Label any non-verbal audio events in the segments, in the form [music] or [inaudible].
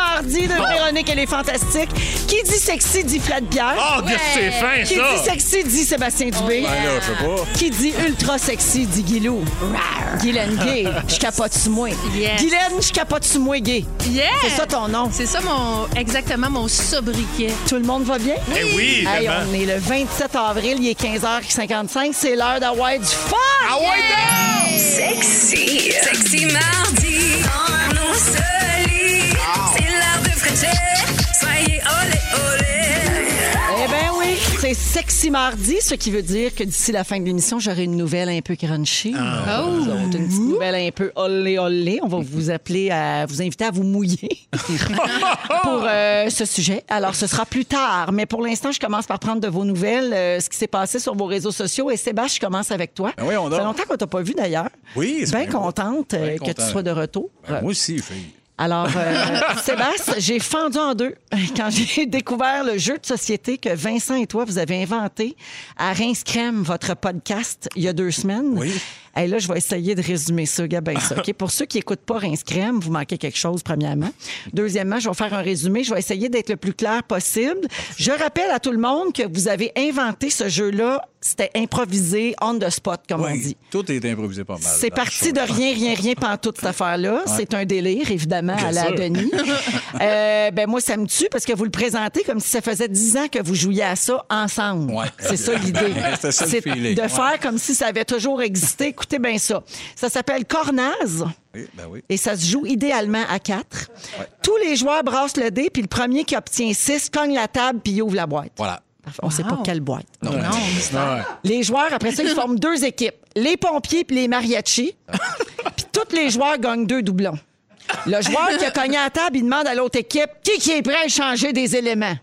Mardi de Véronique, elle est fantastique. Qui dit sexy dit Flat Pierre. Oh, Dieu, c'est fin, Qui ça! dit sexy dit Sébastien Dubé. Ben là, je sais pas. Qui dit ultra sexy dit Guilou. Guylaine Gay, je capote sur moi. Yes. Guylaine, je capote sur moi gay. Yeah! C'est ça ton nom. C'est ça mon exactement mon sobriquet. Tout le monde va bien? Eh oui, Hey, on est le 27 avril, il est 15h55, c'est l'heure d'avoir du fun! Ah ouais, Sexy, sexy mardi, on nous soyez olé olé. Eh bien oui, c'est sexy mardi, ce qui veut dire que d'ici la fin de l'émission, j'aurai une nouvelle un peu crunchy. Ah. Autres, Une petite nouvelle un peu olé olé. On va vous appeler à vous inviter à vous mouiller [laughs] pour euh, ce sujet. Alors, ce sera plus tard. Mais pour l'instant, je commence par prendre de vos nouvelles, euh, ce qui s'est passé sur vos réseaux sociaux. Et Sébastien, je commence avec toi. Ben oui, on Ça fait longtemps qu'on t'a pas vu d'ailleurs. Oui, c'est Bien bien contente euh, Bien que tu content. sois de retour. Ben, moi aussi, fille. Alors, euh, [laughs] Sébastien, j'ai fendu en deux [laughs] quand j'ai découvert le jeu de société que Vincent et toi, vous avez inventé à Rince Crème, votre podcast, il y a deux semaines. Oui. Et là, je vais essayer de résumer ça, Gabin, ça. [laughs] OK? Pour ceux qui n'écoutent pas Rince Crème, vous manquez quelque chose, premièrement. Deuxièmement, je vais faire un résumé. Je vais essayer d'être le plus clair possible. Je rappelle à tout le monde que vous avez inventé ce jeu-là. C'était improvisé, on the spot, comme on dit. tout est improvisé pas mal. C'est parti de rien, rien, rien pendant toute [laughs] cette affaire-là. C'est un délire, évidemment, à la sûr. Denis. [laughs] Euh, ben moi, ça me tue parce que vous le présentez comme si ça faisait dix ans que vous jouiez à ça ensemble. Ouais. C'est ça l'idée. C'était ça le C'est de Ouais. faire comme si ça avait toujours existé. Écoutez bien ça. Ça s'appelle Cornaz. Oui, ben oui. Et ça se joue idéalement à quatre. Tous les joueurs brassent le dé, puis le premier qui obtient six cogne la table, puis il ouvre la boîte. Voilà. On ne sait pas quelle boîte. Non, mystère. Les joueurs, après ça, ils forment deux équipes. Les pompiers puis les mariachis. [laughs] Puis tous les joueurs gagnent deux doublons. Le joueur qui a cogné à la table, il demande à l'autre équipe qui, qui est prêt à échanger des éléments?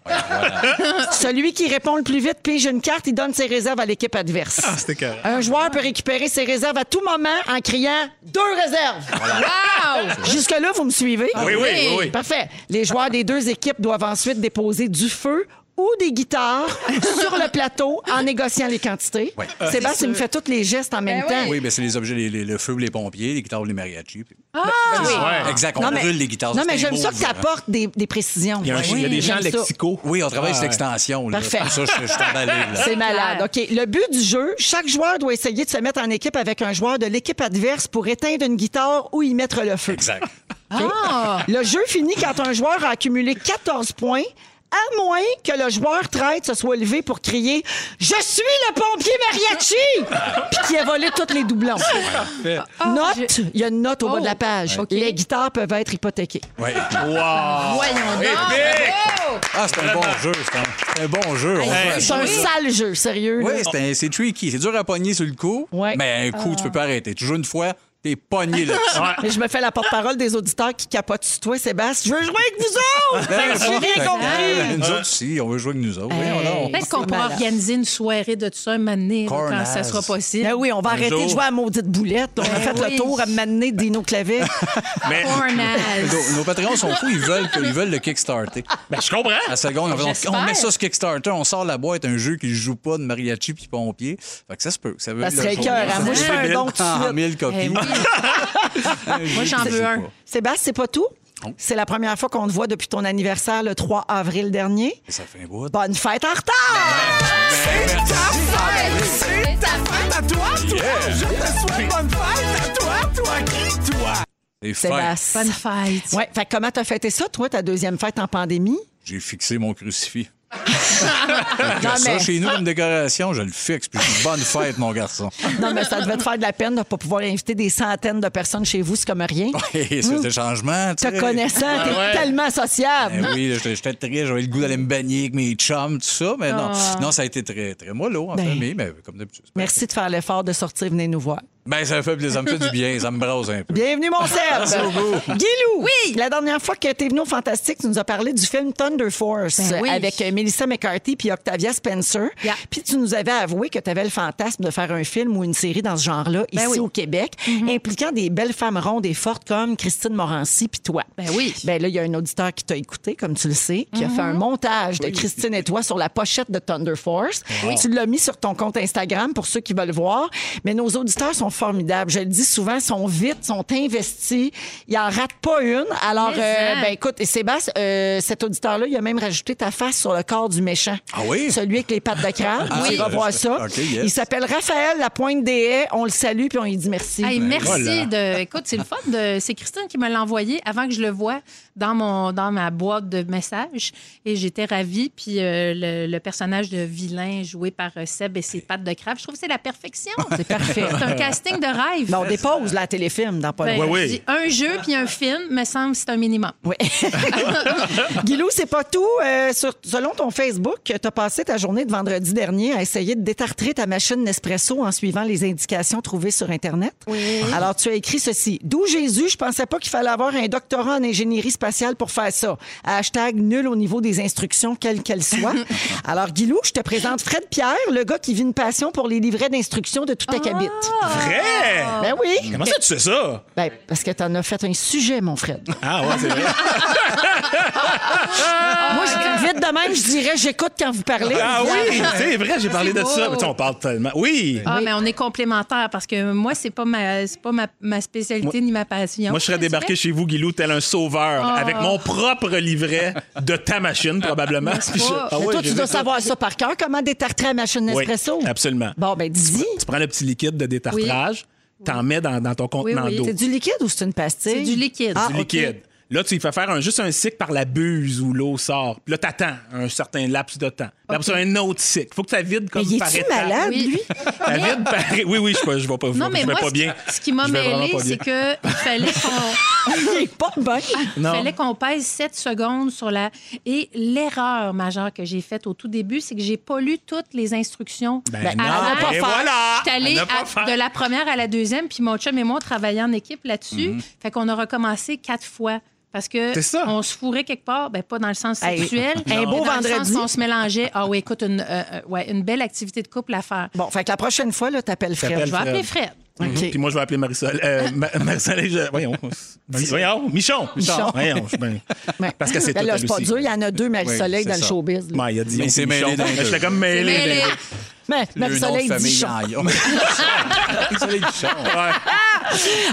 Celui qui répond le plus vite pige une carte, il donne ses réserves à l'équipe adverse. C'était carré. Un joueur peut récupérer ses réserves à tout moment en criant deux réserves. Wow! Jusque-là, vous me suivez? Oui, oui, oui, oui. Parfait. Les joueurs des deux équipes doivent ensuite déposer du feu ou des guitares [laughs] sur le plateau en négociant les quantités. Ouais. Sébastien me fait tous les gestes en même Ben temps. Oui, ben c'est les objets, les- les- le feu, les pompiers, les guitares, les mariachis. puis- Ah, oui. Ouais. Exact, on Non, mais, brûle les guitares. non, c'est mais j'aime ça que tu hein. apportes des, des précisions. Il y a, un- il y a des gens ça. lexicaux. Oui, on travaille Ah, sur ouais. l'extension. Parfait. Ça, je, je suis emballé. là. C'est malade. OK. Le but du jeu, chaque joueur doit essayer de se mettre en équipe avec un joueur de l'équipe adverse pour éteindre une guitare ou y mettre le feu. Exact. Ah! Le jeu finit quand un joueur a accumulé 14 points, à moins que le joueur traite se soit levé pour crier Je suis le pompier mariachi! Puis qui a volé tous les doublons. Note, il y a une note au bas de la page. OK. Les guitares peuvent être hypothéquées. Ouais. Wow! Voyons donc! Épique! Ah, c'est un bon jeu. C'est un, c'est un bon jeu. On C'est un sale jeu, sérieux. Oui, là. c'est un- c'est tricky. C'est dur à pogner sur le coup, Ouais. mais un coup, tu peux pas arrêter. Toujours une fois, t'es pogné. Mais [laughs] je me fais la porte-parole des auditeurs qui capotent sur toi, Sébastien. Je veux jouer avec vous [laughs] autres! Ben, J'ai rien compris. Nous autres aussi, on veut jouer avec nous autres. Donc. Peut-être qu'on pourra organiser une soirée de tout ça un moment là, quand ça sera possible? Ben oui, on va arrêter de jouer à maudite boulette. On a Ben fait oui. le tour à m'amener Dino Clavet. [laughs] Mais. Nos, nos patrons sont fous, ils veulent, ils veulent le Kickstarter. ben, je comprends. À la seconde, on, met ça sur Kickstarter, on sort la boîte, un jeu qui joue pas de mariachi puis pompier. Fait que ça se peut. Ça, veut Ça le serait cœur. Moi, je fais un don tout de copies. [laughs] Moi, j'en veux un. Sébastien, c'est pas tout? Non. C'est la première fois qu'on te voit depuis ton anniversaire le 3 avril dernier. Ça fait un bout. Bonne fête en retard! C'est ta fête à toi, toi. Je te souhaite bonne fête à toi, toi qui, toi? C'est. Sébastien. Bonne fête. Ouais, fait que comment t'as fêté ça, toi, ta deuxième fête en pandémie? J'ai fixé mon crucifix. Non, Ça, mais, chez nous, comme décoration, je le fixe. Puis bonne fête, mon garçon. non, mais ça devait te faire de la peine de ne pas pouvoir inviter des centaines de personnes chez vous, c'est comme rien. [laughs] Et ça faisait changement. tu Te connaissant, t'es ouais. tellement sociable. Ben oui, j'étais très, j'avais le goût d'aller me baigner avec mes chums, tout ça, mais non, non, ça a été très, très mollo en Ben, famille, mais comme d'habitude. Merci de faire l'effort de sortir, venez nous voir. Ben, ça me fait plaisir, ça me fait du bien, ça me brasse un peu. Bienvenue, mon Serge. [laughs] Guilou. Oui. La dernière fois que tu es venu au Fantastique, tu nous as parlé du film Thunder Force Ben oui. avec euh, Melissa McCarthy puis Octavia Spencer. Yeah. Puis tu nous avais avoué que tu avais le fantasme de faire un film ou une série dans ce genre-là Ben ici oui. au Québec, impliquant des belles femmes rondes et fortes comme Christine Morancy puis toi. Ben oui. Ben là, il y a un auditeur qui t'a écouté, comme tu le sais, qui a fait un montage de Christine et toi sur la pochette de Thunder Force. Tu l'as mis sur ton compte Instagram pour ceux qui veulent voir. Mais nos auditeurs sont formidables. Je le dis souvent, sont vite, sont investis. Ils en ratent pas une. Alors, Mais euh, ça. ben écoute, et Sébastien, euh, cet auditeur-là, il a même rajouté ta face sur le corps du méchant. Ah oui? Celui avec les pattes de crabe. Ah, tu iras oui. voir ça. OK, yes. Il s'appelle Raphaël La Pointe des Haies. On le salue puis on lui dit merci. Hey, merci voilà. de. Écoute, c'est le fun. De... C'est Christine qui me l'a envoyé avant que je le voie dans, mon... dans ma boîte de messages. Et j'étais ravie. Puis euh, le, le personnage de vilain joué par Seb et ses pattes de crabe, je trouve que c'est la perfection. C'est parfait. C'est un casting de rêve. On dépose la téléfilm dans pas Ben. Oui, oui. un jeu puis un film, me semble que c'est un minimum. Oui. [laughs] Guilou, c'est pas tout. Euh, sur- selon ton Facebook, tu as passé ta journée de vendredi dernier à essayer de détartrer ta machine Nespresso en suivant les indications trouvées sur Internet. Oui. Alors, tu as écrit ceci. D'où Jésus, je pensais pas qu'il fallait avoir un doctorat en ingénierie spatiale pour faire ça. Hashtag nul au niveau des instructions, quelles qu'elles soient. [laughs] Alors, Guilou, je te présente Fred Pierre, le gars qui vit une passion pour les livrets d'instructions de tout acabit. Vrai? Ben oui. Comment ça, tu sais ça? Ben, parce que tu en as fait un sujet, mon Fred. Ah, ouais, c'est vrai. [laughs] Moi, je- vite de même, je dirais j'écoute quand vous parlez. Ah oui, c'est vrai, j'ai parlé de beau. ça. Mais tu sais, on parle tellement. Oui. Ah, mais on est complémentaires parce que moi, c'est pas ma, c'est pas ma, ma spécialité ni ma passion. Moi, je serais débarqué chez vous, Guilou, tel un sauveur, Ah. avec mon propre livret de ta machine, probablement. pas? Je- Ah Mais ouais, toi, j'ai tu dois ça. savoir ça par cœur, comment détartrer la machine Oui, Nespresso. absolument. Bon, ben, dis-y. Tu prends le petit liquide de détartrage, t'en mets dans, dans ton contenant oui. d'eau. C'est du liquide ou c'est une pastille? C'est du liquide. Ah, du OK. liquide. Là, tu y fais faire un, juste un cycle par la buse où l'eau sort. Puis là, t'attends un certain laps de temps. Puis après ça, un autre cycle. Faut que ça vide comme Mais il par est-tu étapes. malade, Oui. lui? [laughs] Ça vide par... [laughs] Oui, oui, je ne vais pas, Non, je mais vais moi, pas ce- bien. ce qui m'a mêlé, c'est qu'il fallait qu'on [laughs] Il est pas bien. Non. fallait qu'on pèse 7 secondes sur la. Et l'erreur majeure que j'ai faite au tout début, c'est que j'ai pas lu toutes les instructions. Ben Ben, non, ne pas et voilà! Je suis allée À ne pas à- faire. de la première à la deuxième, puis mon chum et moi, on travaillait en équipe là-dessus. Fait qu'on a recommencé quatre fois. Parce que C'est ça. on se fourrait quelque part, ben pas dans le sens Hey, sexuel, un mais beau dans le vendredi. sens qu'on se mélangeait. Ah oui, écoute, une, euh, euh, ouais, une belle activité de couple à faire. Bon, fait que la prochaine fois, là, t'appelles Fred. Je vais appeler Fred. Puis moi, je vais appeler Marisol. Euh, [laughs] Ma- Marisol, je- voyons. Voyons, Michon. Michon. Voyons, Ouais. Parce que c'est Ben tout là, à c'est pas dur. Il y en a deux Marie-Soleil Oui, dans c'est le showbiz. il a dit Mais il s'est mêlé. J'étais comme mêlé. Mais Marie-Soleil Jean- Marie-Soleil [laughs] Dichon. Ouais.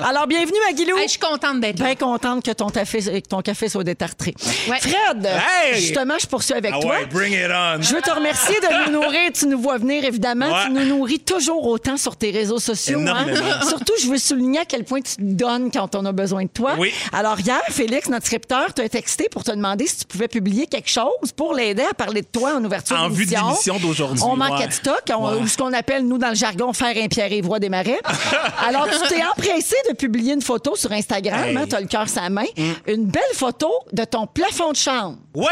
Alors, bienvenue à Guilou. Hey, je suis contente d'être là. Bien contente que ton café, que ton café soit détartré. Ouais. Fred, Hey! justement, je poursuis avec Ah toi. ouais, bring it on. Je veux te remercier de nous nourrir. Tu nous vois venir, évidemment. Ouais. Tu nous nourris toujours autant sur tes réseaux sociaux. hein. Surtout, je veux souligner à quel point tu te donnes quand on a besoin de toi. Oui. Alors, hier, Félix, notre scripteur, t'a texté pour te demander si tu pouvais publier quelque chose pour l'aider à parler de toi en ouverture En vue de d'émission. l'émission d'aujourd'hui, On manquait de stock, on- ou ce qu'on appelle, nous, dans le jargon, faire un Pierre-Yves Roy des Marais. [laughs] Alors, tu t'es empressé de publier une photo sur Instagram. Hey. hein, tu as le cœur sa main. Une belle photo de ton plafond de chambre. Ouais!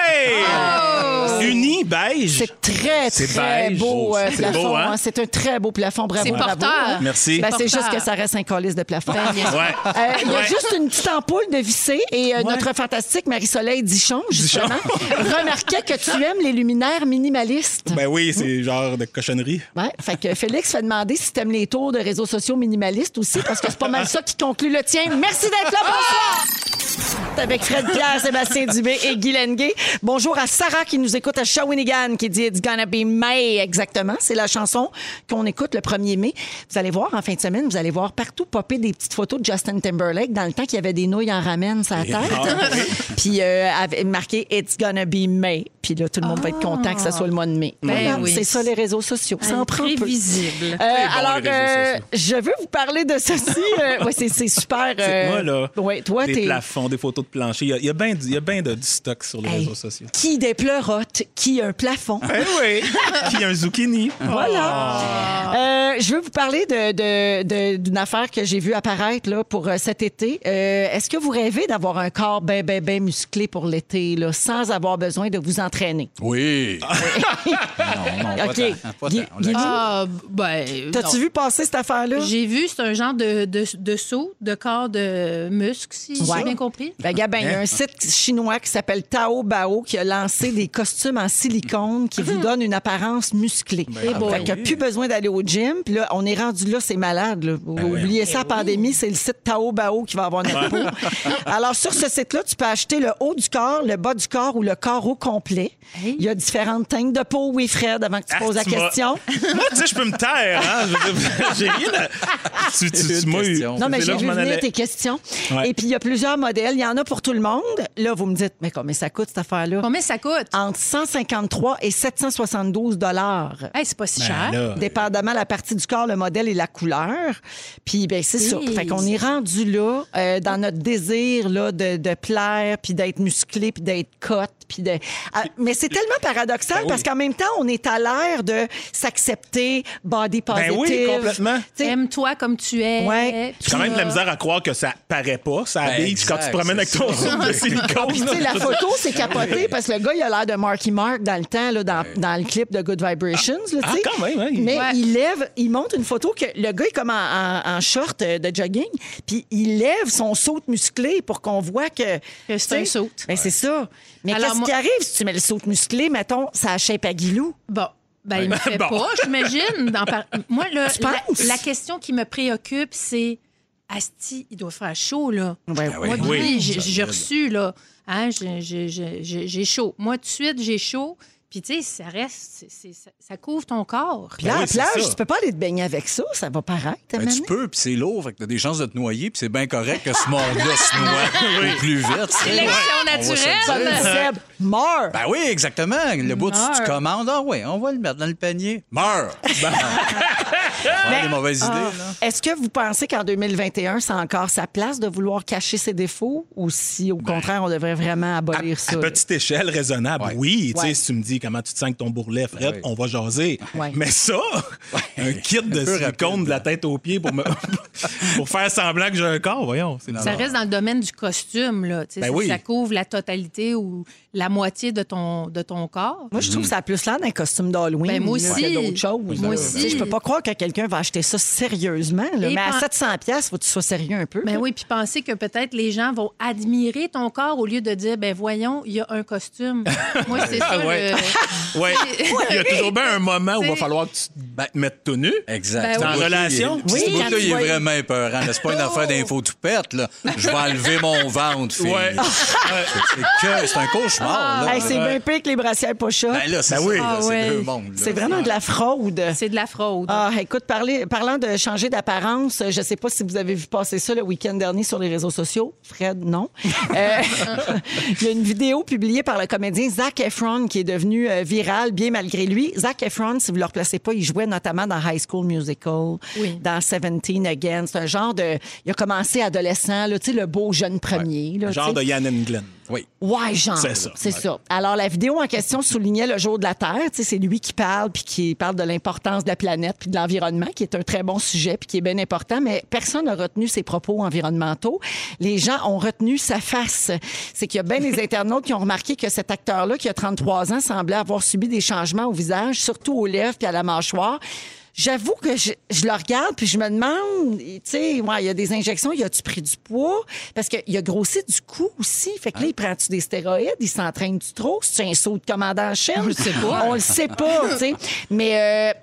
Uni, beige. C'est très, C'est très beige. beau euh, C'est plafond. beau, hein? hein? C'est un très beau plafond. Bravo. C'est bravo, porteur. hein. Merci. Ben, c'est juste que ça reste un colis de plafond. Ben. Ouais. Euh, Il y a Ouais. juste une petite ampoule de vissée et euh, notre fantastique Marie-Soleil Dichon, justement, remarquait que tu aimes les luminaires minimalistes. Ben oui, c'est genre de cochonnerie. Ouais, fait que Félix fait demander si t'aimes les tours de réseaux sociaux minimalistes aussi, parce que c'est pas mal ça qui conclut le tien. Merci d'être là. Bonsoir! C'est Avec Fred Pierre, Sébastien Dubé et Guy Lenguet. Bonjour à Sarah qui nous écoute à Shawinigan qui dit It's gonna be May. Exactement. C'est la chanson qu'on écoute le 1er mai. Vous allez voir en fin de semaine, vous allez voir partout popper des petites photos de Justin Timberlake dans le temps qu'il y avait des nouilles en ramen sur la tête. Ah, [laughs] Puis euh, avait marqué It's gonna be May. Puis là, tout le monde va être content que ça soit le mois de mai. Ben Voilà, oui. C'est ça les réseaux sociaux. Ça en prend peu. Euh, bon, alors, euh, je veux vous parler de ceci. Euh, ouais, c'est, super. [laughs] C'est euh, moi, là. Ouais, toi, t'es. plafonds, des photos de plancher. Il y a- il y a bien de, stock sur les Hey, réseaux sociaux. Qui des pleurotes, qui un plafond. Ben oui. [laughs] Qui a un zucchini. Voilà. Euh, je veux vous parler de, de- de- d'une affaire que j'ai vue apparaître là, pour euh, cet été. Euh, est-ce que vous rêvez d'avoir un corps bien, bien, bien musclé pour l'été, là, sans avoir besoin de vous entraîner? Oui. [laughs] non, non, pas OK. tant, pas Guy- tant. On l'a Guy- dit. Ah, ben. T'as-tu non. vu passer cette affaire-là? J'ai vu, c'est un genre de, de, de saut, de corps de muscle, si Ouais. j'ai bien compris. Ben, Ben, Gabin, il y a un site chinois qui s'appelle Tao Bao qui a lancé des costumes en silicone qui vous donnent une apparence musclée. Eh boy. Fait qu'il n'y a plus besoin d'aller au gym. Puis là, on est rendu là, c'est malade. là. Oubliez ça, la pandémie, c'est le site Tao Bao qui va avoir notre [laughs] peau. Alors, sur ce site-là, tu peux acheter le haut du corps, le bas du corps ou le corps au complet. Hey. Il y a différentes teintes de peau, oui, Fred, avant que tu Ah, poses la tu question. [laughs] Moi, tu sais, je peux me taire. Hein? [laughs] J'ai rien à. Tu, tu, tu Une m'as eu. question. Non, mais j'ai que vu venir tes questions. Ouais. Et puis, il y a plusieurs modèles. Il y en a pour tout le monde. Là, vous me dites, mais combien ça coûte, cette affaire-là? Combien ça coûte? Entre 153 et 772 dollars. Hey, c'est pas si Ben cher. là, Dépendamment la partie du corps, le modèle et la couleur. Puis, ben c'est ça. Fait qu'on est rendu là, euh, dans notre désir là, de, de plaire, puis d'être musclé, puis d'être cote. Puis de... Ah, mais c'est tellement paradoxal Ben oui. parce qu'en même temps, on est à l'ère de s'accepter, body positive. Ben oui, complètement. Tu Aime-toi comme tu es. Ouais. J'ai quand même de la misère à croire que ça paraît pas, ça Ben, habille quand tu te promènes avec ton soupe [laughs] de silicone. Puis, tu la photo, c'est capoté parce que le gars, il a l'air de Marky Mark dans le temps, là, dans, dans le clip de Good Vibrations. là, Ah, tu quand même, hein. Mais Ouais. il lève, il montre une photo que le gars est comme en, en- en short euh, de jogging, puis il lève son saut musclé pour qu'on voit que. Que c'est un tu saut. Ben, c'est ça. Mais Alors, moi- qui arrive si tu mets le saut musclé, mettons, ça shape à Guilou? Bon. Ben, il me fait Bon. pas, j'imagine. par- Moi, là, la, question qui me préoccupe, c'est Asti, il doit faire chaud, là. Ben, oui. Moi, Oui. oui, j'ai- reçu, là. Hein, j'ai- j'ai- j'ai j'ai- j'ai chaud. Moi, tout de suite, j'ai chaud. Puis, tu sais, ça reste, c'est- c'est- ça, ça couvre ton corps. Puis là, Ben à oui, la c'est plage, ça. tu peux pas aller te baigner avec ça, ça va paraître. à Ben, tu peux, puis c'est lourd, fait que t'as des chances de te noyer, puis c'est bien correct que ce monde-là se noie [laughs] au plus vite. Sélection On va se le naturelle. meurs! Ben oui, exactement. Le bout, tu, tu commandes, ah oui, on va le mettre dans le panier. Meurs! [laughs] Ben, des mauvaises idées, Ah. là. Est-ce que vous pensez qu'en 2021, c'est encore sa place de vouloir cacher ses défauts ou si, au contraire, on devrait vraiment abolir ça? À là? petite échelle raisonnable, Ouais. oui. Tu sais, Ouais. si tu me dis comment tu te sens avec ton bourrelet, Fred, oui. on va jaser. Ouais. Mais ça, un kit de Un peu silicone rapide, de la tête aux pieds pour, me... [laughs] pour faire semblant que j'ai un corps, voyons. Ça reste dans le domaine du costume, là. Tu sais, Ben si oui. Ça couvre la totalité ou la moitié de ton, de ton corps. Moi, je trouve que ça a plus l'air d'un costume d'Halloween Ben, moi aussi. que d'autres choses. Moi aussi. Je peux pas croire que quelqu'un va acheter ça sérieusement. là. Mais à pen- 700 pièces, faut que tu sois sérieux un peu. Ben là. oui, puis penser que peut-être les gens vont admirer ton corps au lieu de dire, ben voyons, il y a un costume. [laughs] Moi, c'est ça. Ah ouais. le- [laughs] Ouais. Il y a toujours bien un moment où il va falloir que tu te mettes tout nu. Exact. Ben Ce oui. En relation? Oui, Ce bout-là, il est vraiment épeurant. C'est pas une affaire d'info tout pète, là. Je vais enlever mon [laughs] ventre, fille. Ouais. C'est un cauchemar, là. Hey, c'est bien pire que les brassières pocha. Ben là, c'est Ben oui. Ah c'est ouais. deux mondes. là. C'est vraiment de la fraude. C'est de la fraude. Ah, écoute, parler- parlant de changer d'apparence, je ne sais pas si vous avez vu passer ça le week-end dernier sur les réseaux sociaux. Fred, non. [laughs] Euh, Il y a une vidéo publiée par le comédien Zac Efron qui est devenu euh, viral, bien malgré lui. Zac Efron, si vous ne le replacez pas, il jouait notamment dans High School Musical, Oui. dans Seventeen Again. C'est un genre de... Il a commencé adolescent, là, tu sais, le beau jeune premier. là, Genre de Yann Glenn. Oui. Ouais, genre. C'est ça. C'est ça. Alors, la vidéo en question soulignait le jour de la Terre. Tu sais, c'est lui qui parle, puis qui parle de l'importance de la planète, puis de l'environnement, qui est un très bon sujet, puis qui est bien important. Mais personne n'a retenu ses propos environnementaux. Les gens ont retenu sa face. C'est qu'il y a bien des [laughs] internautes qui ont remarqué que cet acteur-là, qui a 33 ans, semblait avoir subi des changements au visage, surtout aux lèvres puis à la mâchoire. J'avoue que je, je le regarde puis je me demande, tu sais, ouais, il y a des injections, il a-tu pris du poids? Parce qu'il a grossi du cou aussi. Fait que là, il prend-tu des stéroïdes? Il s'entraîne-tu trop? C'est un saut de commandant chaîne? On le sait pas. On le sait pas, tu sais. Mais... euh,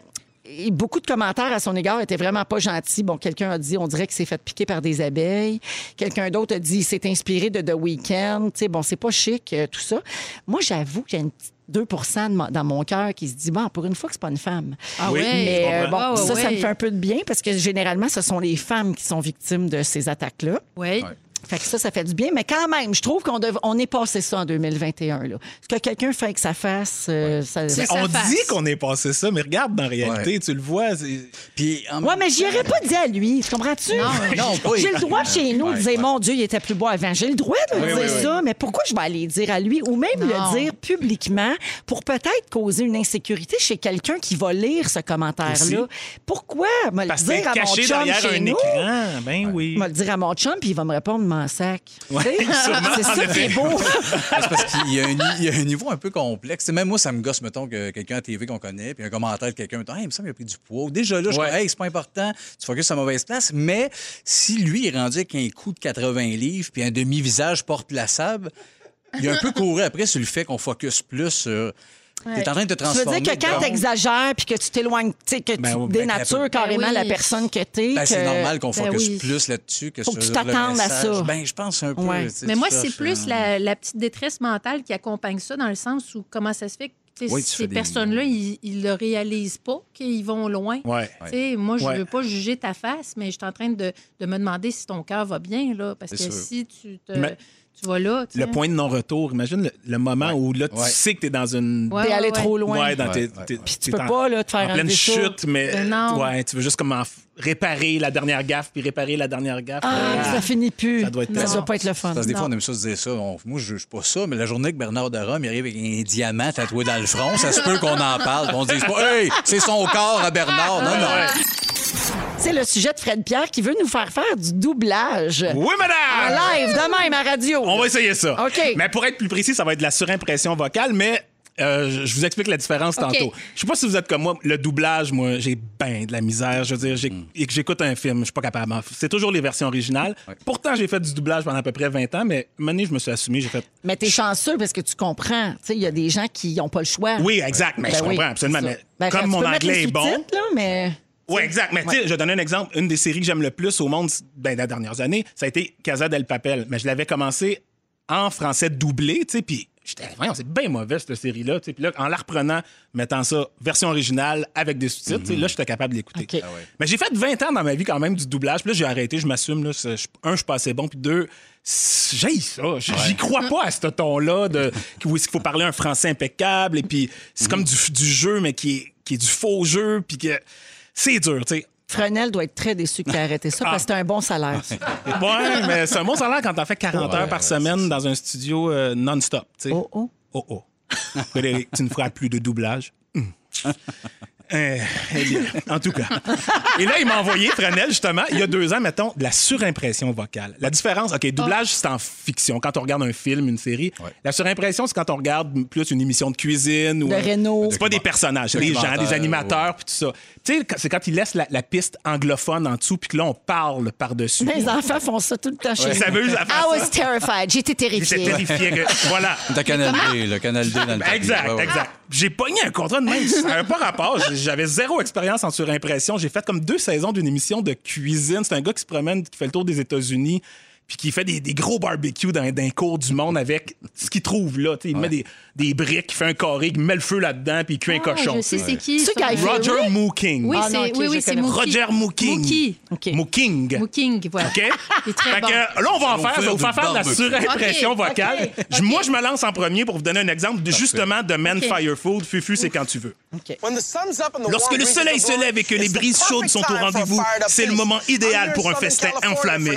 et beaucoup de commentaires à son égard étaient vraiment pas gentils. Bon, quelqu'un a dit, on dirait qu'il s'est fait piquer par des abeilles. Quelqu'un d'autre a dit, il s'est inspiré de The Weeknd. Tu sais, bon, c'est pas chic, euh, tout ça. Moi, j'avoue qu'il y a une petite 2 de dans mon cœur qui se dit, bon, pour une fois que c'est pas une femme. Ah Oui. Mais euh, bon, Ah ça, ça me fait un peu de bien parce que généralement, ce sont les femmes qui sont victimes de ces attaques-là. Oui. Fait que ça, ça fait du bien. Mais quand même, je trouve qu'on dev- on est passé ça en 2021. Là. Ce que quelqu'un fait face, euh, ça... Ben, on dit qu'on est passé ça, mais regarde dans la réalité, Ouais. tu le vois. Puis, en Ouais, mais j'y aurais pas dit à lui. Tu comprends-tu? Non. Non, [laughs] pas- J'ai le droit chez nous de Ouais, dire, ouais. mon Dieu, il était plus beau avant. J'ai le droit de Oui, dire oui, oui. ça, mais pourquoi je vais aller le dire à lui ou même Non. le dire publiquement pour peut-être causer une insécurité chez quelqu'un qui va lire ce commentaire-là? Pourquoi me le que dire à mon caché chum derrière chez un nous? écran. Ben oui. Vais le dire à mon chum, puis il va me répondre m'en sac. Ouais, [laughs] c'est ça qui est beau. C'est parce qu'il y, a un ni- il y a un niveau un peu complexe. Même moi, ça me gosse, mettons, que quelqu'un à TV qu'on connaît, puis un commentaire de quelqu'un, mettons, hey, il me semble qu'il a pris du poids. Déjà là, je suis Ouais. comme, hey, c'est pas important, tu focuses à la mauvaise place. Mais si lui est rendu avec un coup de 80 livres, puis un demi-visage porte-plaçable, il a un peu couru après sur le fait qu'on focus plus sur. T'es en train de te Tu veux transformer. dire que quand t'exagères puis que tu t'éloignes, tu sais, que tu Ben oui, ben, dénatures ben, carrément oui. la personne que t'es. Ben, c'est que- normal qu'on Ben focus oui. plus là-dessus que Faut sur que tu t'attendes à ça. Ben, je pense un peu. Ouais. tu Mais tu moi, c'est plus la, la petite détresse mentale qui accompagne ça, dans le sens où comment ça se fait que tu Oui, tu ces des- personnes-là, ils ne le réalisent pas, qu'ils vont loin. Ouais. Tu sais, Moi, je ne Ouais. veux pas juger ta face, mais je suis en train de, de me demander si ton cœur va bien. Là, parce que sûr. si tu, te, Mais- tu vas là. tu Le sais. point de non-retour, imagine le, le moment où là, tu Ouais. sais que t'es dans une. Ouais, T'es ouais, allé ouais. trop loin. Ouais, dans Ouais, tes- ouais, t'es- ouais. Puis tu peux en- pas là, te faire En pleine chute, mais Ben non. ouais, tu veux juste comme en réparer la dernière gaffe, puis réparer la dernière gaffe. Ah, Euh, ça finit plus. Ça doit être Ça tellement- doit pas être le fun. Parce que des fois, on aime ça se dire ça. On- moi, je juge pas ça, mais la journée que Bernard de Rome arrive avec un diamant tatoué dans le front, ça se peut qu'on en parle. On se dise pas, hey, c'est son corps à Bernard. Non, non. C'est le sujet de Fred Pierre qui veut nous faire faire du doublage. Oui, En madame! live, de même, à radio. On va essayer ça. OK. Mais pour être plus précis, ça va être de la surimpression vocale, mais euh, je- vous explique la différence tantôt. Je sais pas si vous êtes comme moi. Le doublage, moi, j'ai ben de la misère. Je veux dire, que j'écoute un film, je suis pas capable. C'est toujours les versions originales. Pourtant, j'ai fait du doublage pendant à peu près 20 ans, mais année, je me suis assumé, j'ai fait. Mais t'es chanceux parce que tu comprends. Tu sais, il y a des gens qui n'ont pas le choix. Oui, exact, mais Ben je oui, comprends absolument. Mais. Ben, comme mon anglais est bon. là, mais... Oui, exact. Mais tu sais, je vais donner un exemple. Une des séries que j'aime le plus au monde ben, dans les dernières années, ça a été Casa del Papel. Mais je l'avais commencé en français doublé, tu sais, puis j'étais, voyons, c'est bien mauvais, cette série-là. tu sais. Puis là, en la reprenant, mettant ça version originale avec des sous-titres, sais, là, j'étais capable de l'écouter. Ah Mais j'ai fait 20 ans dans ma vie quand même du doublage. Puis là, j'ai arrêté, je m'assume. Là, un, je suis pas assez bon. Puis deux, j'ai ça. J'y crois pas à ce ton-là de où est-ce qu'il faut parler un français impeccable. Et puis, c'est comme du, du jeu, mais qui est, qui est du faux jeu. Puis que c'est dur, tu sais. Fresnel doit être très déçu que tu arrêté ça parce que c'est un bon salaire. ça. [laughs] Ouais, mais c'est un bon salaire quand t'en fais 40 heures par semaine dans un studio euh, non-stop. tu sais. Oh, oh. Oh, oh. Frédéric, tu ne feras plus de doublage. [laughs] Euh, eh bien, en tout cas. Et là, il m'a envoyé, Fresnel, justement, il y a deux ans, mettons, de la surimpression vocale. La différence, OK, doublage, c'est en fiction. Quand on regarde un film, une série. La surimpression, c'est quand on regarde plus une émission de cuisine. Ou De Renault. C'est pas des personnages, c'est des gens, des animateurs, puis tout ça. Tu sais, c'est quand ils laissent la, la piste anglophone en dessous, puis que là, on parle par-dessus. Mes enfants font ça tout le temps chez Ça nous. à faire I ça. was terrified. J'étais J'étais terrifiée. terrifié que. Voilà. T'as Canal D, le Canal D dans le. Exact, Ouais, ouais. exact. J'ai pogné un contrat de même. Ça n'avait pas rapport. J'avais zéro expérience en surimpression. J'ai fait comme deux saisons d'une émission de cuisine. C'est un gars qui se promène, qui fait le tour des États-Unis, puis qui fait des, des gros barbecues dans, dans les cours du monde avec ce qu'il trouve là. Tu sais, Il met des, des briques, il fait un carré, il met le feu là-dedans, puis il cuit un Ah, cochon. Je sais c'est qui. Fait- Roger Oui? Mooking. Oui, Ah c'est non, ok, oui, oui, c'est connais. Mookie. Roger Mooking. Mookie. OK. Mooking. Mooking, voilà. OK? Il est très Fait bon. que, là, on va en faire. Ça va faire vous faire de la surimpression OK, vocale. Moi, je me lance en premier pour vous donner un exemple de justement de Man. Fire Food. Fufu, c'est quand tu veux. Lorsque le soleil se lève et que les brises chaudes sont au rendez-vous, c'est le moment idéal pour un festin enflammé.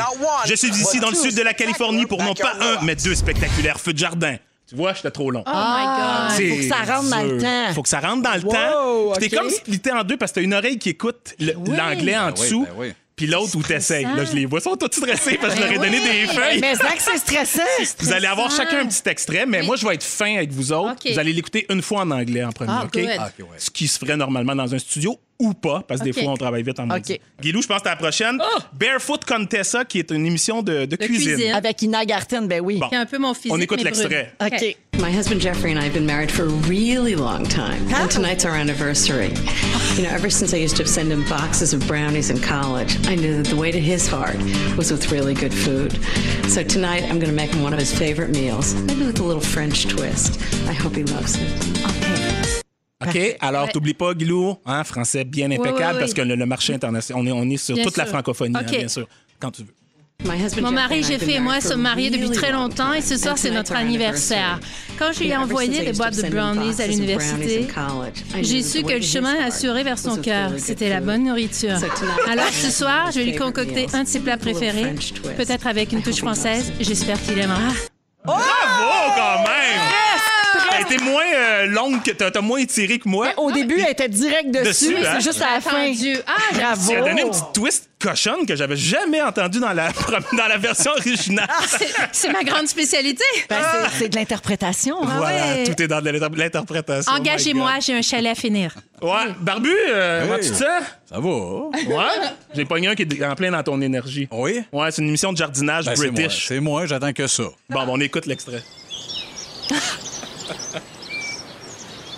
Je suis ici dans le sud de la Californie pour non pas un, mais deux spectaculaires feux de jardin. Tu vois, j'étais trop long. Oh my God. C'est faut que ça rentre dans le temps. Faut que ça rentre dans le Wow, temps. Puis T'es comme splitté en deux parce que t'as une oreille qui écoute le- l'anglais en Ben oui, dessous, ben oui. puis l'autre où t'essayes. Là, je les vois, ils sont tous stressés parce que je leur ai Ben donné des feuilles. Mais c'est vrai que c'est stressant. [laughs] Vous allez avoir chacun un petit extrait, mais Oui. moi, je vais être fin avec vous autres. Vous allez l'écouter une fois en anglais en premier, Ah, OK? Ah, ouais. Ce qui se ferait normalement dans un studio ou pas, parce que OK. des fois, on travaille vite en mode. OK. Guilou, je pense que c'est la prochaine. Barefoot Contessa, qui est une émission de, de cuisine. cuisine. Avec Ina Garten, ben oui. Bon. Qui est un peu mon physique. On écoute l'extrait. OK. My husband Jeffrey and I have been married for a really long time, and tonight's our anniversary. You know, ever since I used to send him boxes of brownies in college, I knew that the way to his heart was with really good food. So tonight I'm going to make him one of his favorite meals, maybe with a little French twist. I hope he loves it. OK? Alors, Ouais. t'oublies pas, Guilou, hein, français bien impeccable, parce que le, le marché international, on est, on est sur Bien toute la francophonie, hein, bien sûr, quand tu veux. My husband Mon mari, j'ai fait et moi sommes mariés depuis très long longtemps et ce time, soir, and c'est notre our anniversaire. Quand je lui ai envoyé des boîtes de brownies à boxes of brownies l'université, j'ai su the que le chemin assuré vers son cœur, c'était la bonne nourriture. Alors ce soir, one of je vais lui concocter un de ses plats préférés, peut-être avec une touche française. J'espère qu'il aimera. Bravo, quand même! Elle a été moins euh, longue que t'as t'as moins étiré que moi. Au début, elle était direct dessus. Dessus, hein? C'est juste à la fin. Attendu. Ah, Bravo. Tu as donné une petite twist cochonne que j'avais jamais entendue dans la, dans la version originale. c'est- c'est ma grande spécialité. Ben, c'est- c'est de l'interprétation. hein. voilà, ouais. tout est dans de l'inter- l'interprétation. Engagez-moi, j'ai un chalet à finir. My God. Ouais, Barbu, euh, comment tu te sens? Ça va? Ouais? J'ai pogné un qui est en plein dans ton énergie. Oui? Ouais, c'est une émission de jardinage Ben, c'est moi. british. C'est moi, j'attends que ça. Bon, bon, on écoute l'extrait. [laughs]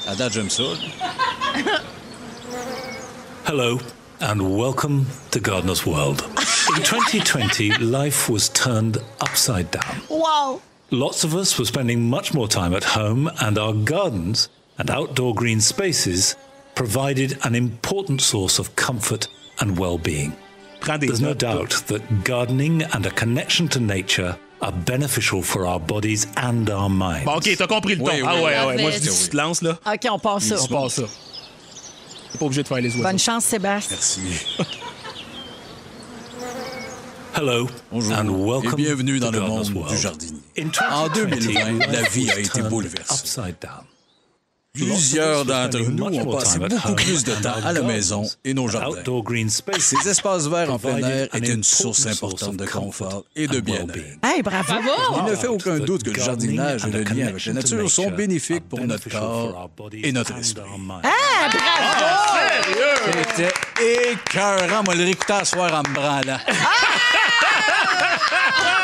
À date, j'aime. Hello, and welcome to Gardener's World. In 2020, life was turned upside down. Wow! Lots of us were spending much more time at home, and our gardens and outdoor green spaces provided an important source of comfort and well being. There's no uh, doubt that gardening and a connection to nature are beneficial for our bodies and our minds. Bon, OK, t'as compris le ton. Oui, oui, ah ouais, oui. ouais. Moi, je dis, tu te lances, là. OK, on passe ça. On passe ça. T'es pas obligé de faire les oiseaux. Bonne chance, Sébastien. Merci. [laughs] Hello, Bonjour. and welcome Et bienvenue dans to le monde du jardinier. In En 2020, 2020, la vie a life été bouleversée. Plusieurs d'entre nous ont passé beaucoup plus de temps à la maison et nos jardins. Ces espaces verts en plein air étaient une source importante de confort et de bien-être. Hey, bravo! Il ne fait aucun doute que le jardinage et le lien avec la nature sont bénéfiques pour notre corps et notre esprit. Ah, bravo! C'était écœurant. Moi, le réécouter à soir en me branlant. [laughs]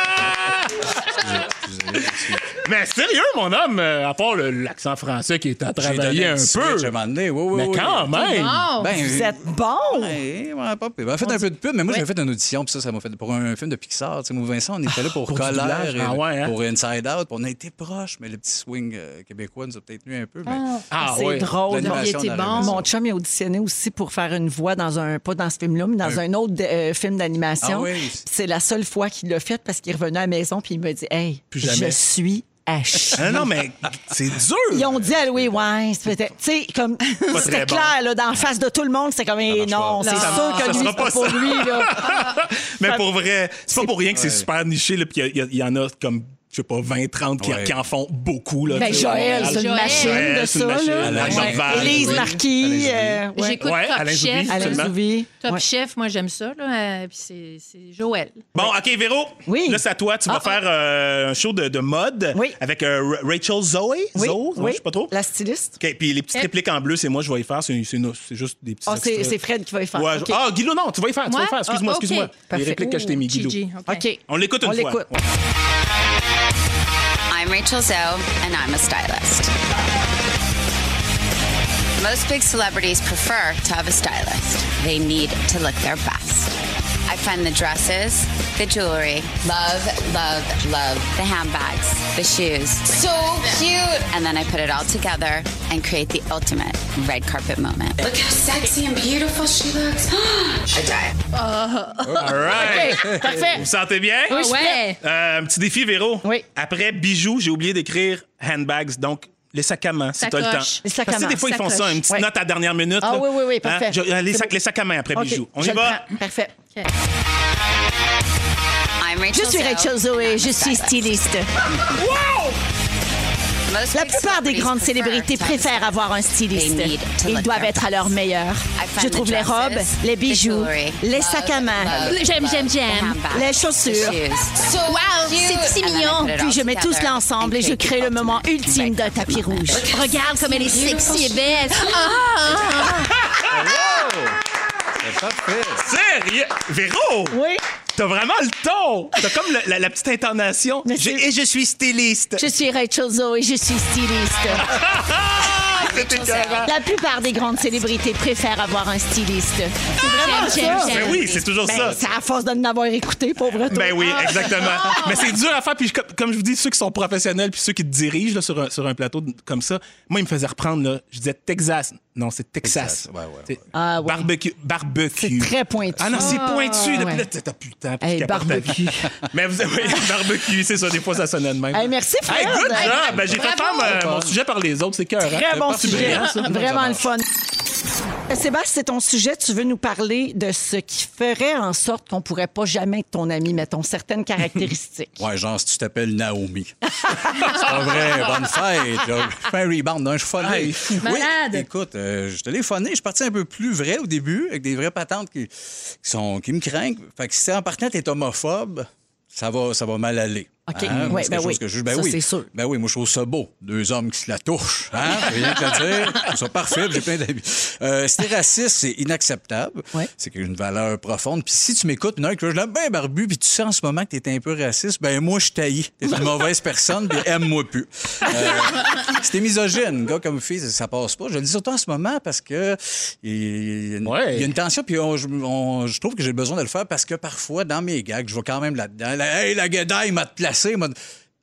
Mais sérieux, mon homme, euh, à part le- l'accent français qui est à travailler donné un peu. switch à un moment donné. Oui, oui, Mais oui. quand même! Oh, Ben, Vous êtes bon! Ouais, ouais, pas pire. Ben, fait un peu de pub, mais moi, j'avais fait une audition, puis ça, ça m'a fait pour un film de Pixar. Tu sais, moi, Vincent, on était là pour, Pour du Colère, doublage. et Ah ouais, hein? pour Inside Out, puis on a été proches, mais le petit swing euh, québécois nous a peut-être nu un peu. Mais... Ah c'est drôle. L'animation Il était dans la bon. Mon chum il a auditionné aussi pour faire une voix dans un, pas dans ce film-là, mais dans un, autre euh, film d'animation. Ah oui. Puis C'est la seule fois qu'il l'a fait parce qu'il est revenu à la maison puis il m'a dit Hey, Plus je suis à chier. Ah non, mais c'est dur. Ils ont dit à Louis, peut-être. Tu sais, comme. C'était bon. clair, là, dans la face de tout le monde, c'est comme, eh, non, c'est Non. sûr Ça que lui, c'est pas pas pour ça. lui, là. [laughs] Mais pour vrai, c'est pas pour rien que c'est super niché. Là, puis il y a- il y, en a comme, je sais pas, 20, 30 qui, Ouais. qui en font beaucoup. Là, Ben, Joël, c'est une machine Joël, de ça, machine. là. Alain Ouais. Dorval. Élise Oui. Marquis. Euh, ouais. J'écoute Ouais, Top Chef. Alain Absolument. Zouvi. Top Ouais. Chef, moi, j'aime ça. Là, euh, puis c'est c'est Joël. Bon, OK, Véro. Oui. Là, c'est à toi. Tu vas Ah, faire euh, un show de, de mode Oui. avec euh, Ra- Rachel Zoe? Oui, Zoe? Oui. Je sais pas trop. La styliste. OK, puis les petites répliques en bleu, c'est moi, je vais y faire. C'est c'est une- c'est juste des petits Ah, c'est Fred qui va y faire. Ah, Guilou, non, tu vas y faire. Tu vas y Moi? faire. Excuse-moi, Ah, excuse-moi. Les répliques que je t'ai mis. Gigi, OK. OK. On l'écoute une On fois. l'écoute. I'm Rachel Zoe, and I'm a stylist. Most big celebrities prefer to have a stylist. They need to look their best. I find the dresses, the jewelry, love, love, love, the handbags, the shoes. So cute! And then I put it all together and create the ultimate red carpet moment. Look how sexy and beautiful she looks. [gasps] I die. All right. OK, parfait. Vous sentez bien? Oui, je Ouais. Euh, un petit défi, Véro. Oui. Après bijoux, j'ai oublié d'écrire handbags. Donc, les sacs à main, si tu as le temps. Les sacs Parce que à des main. fois, ils font ça, une petite Ouais. note à la dernière minute. Ah oui, oui, oui, Hein? parfait. Je- les, sacs, bon. les sacs à main après bijoux. On je y va? prends. Parfait. I'm Rachel Je suis Zoe, Rachel Zoé, je suis stylist. styliste. La big plupart des celebrities grandes prefer célébrités to have a préfèrent avoir un styliste. Ils doivent their être à leur best. meilleur. Je the trouve les dresses, robes, les the bijoux, jewelry, les sacs à main, J'aime, j'aime, the j'aime. les the chaussures. shoes. Wow, c'est si mignon. Puis je mets together là ensemble et and je create crée the le moment ultime red d'un carpet tapis rouge. Regarde comme elle est sexy et belle. [laughs] Ah! Sérieux? Véro! Oui, T'as vraiment le ton! T'as comme le- la, la petite intonation. Mais Je- c'est- et je suis styliste. je suis Rachel Zoé, je suis styliste. [laughs] C'était écœurant. La plupart des grandes célébrités préfèrent avoir un styliste. C'est vraiment J'aime, j'aime, ça. j'aime. Ben oui, c'est toujours Ben, ça. c'est à force de l'avoir écouté, pauvre toi. Ben oui, exactement. Mais c'est dur à faire. Puis comme, comme je vous dis, ceux qui sont professionnels puis ceux qui te dirigent là, sur, un, sur un plateau de- comme ça, moi, ils me faisaient reprendre. Là, je disais Texas. Non, c'est Texas. Texas, ouais, ouais, C'est ouais. Ah, ouais. Barbecue. Barbecue. C'est très pointu. Ah non, c'est pointu. Là, ouais. Puis là, t'as puis Hey, barbecue. [laughs] Mais vous avez barbecue, c'est ça. Des fois, ça sonnait de même. Hey, merci, Fred. Hey, good Hey, job. Ben, j'ai fait faire mon sujet par les autres. C'est cœur. Très bon C'est sujet. brillant, ça. Vraiment le fun. Euh, Sébastien, c'est ton sujet. Tu veux nous parler de ce qui ferait en sorte qu'on pourrait pas jamais être ton ami, mettons, certaines caractéristiques. [laughs] Ouais, genre, si tu t'appelles Naomi. [laughs] c'est pas vrai, bonne fête. Je fais un rebound d'un cheval. Ah, il est fou. Oui, Malade. écoute, euh, je te l'ai phoné. Je suis parti un peu plus vrai au début, avec des vraies patentes qui, qui sont, qui me craignent. Fait que si en partant, t'es homophobe, ça va, ça va mal aller. OK. Hein? Ben oui. que je- ben Ça, oui. c'est sûr. Ben oui, moi, je trouve ça beau. Deux hommes qui se la touchent. Hein? Rien que le dire? Je trouve ça parfait. J'ai plein d'amis. Euh, si t'es raciste, c'est inacceptable. Ouais. C'est une valeur profonde. Puis si tu m'écoutes, non, que je l'aime bien barbu, puis tu sens en ce moment que t'es un peu raciste, ben moi, je taillis. T'es une mauvaise personne, puis aime-moi plus. Euh, si t'es misogyne, gars comme fille, ça, ça passe pas. Je le dis surtout en ce moment parce que il y a une, Ouais. il y a une tension, puis on- je, on- je trouve que j'ai besoin de le faire parce que parfois, dans mes gags, je vais quand même là-dedans. La- hey, la guédaille m'a placé. M'a-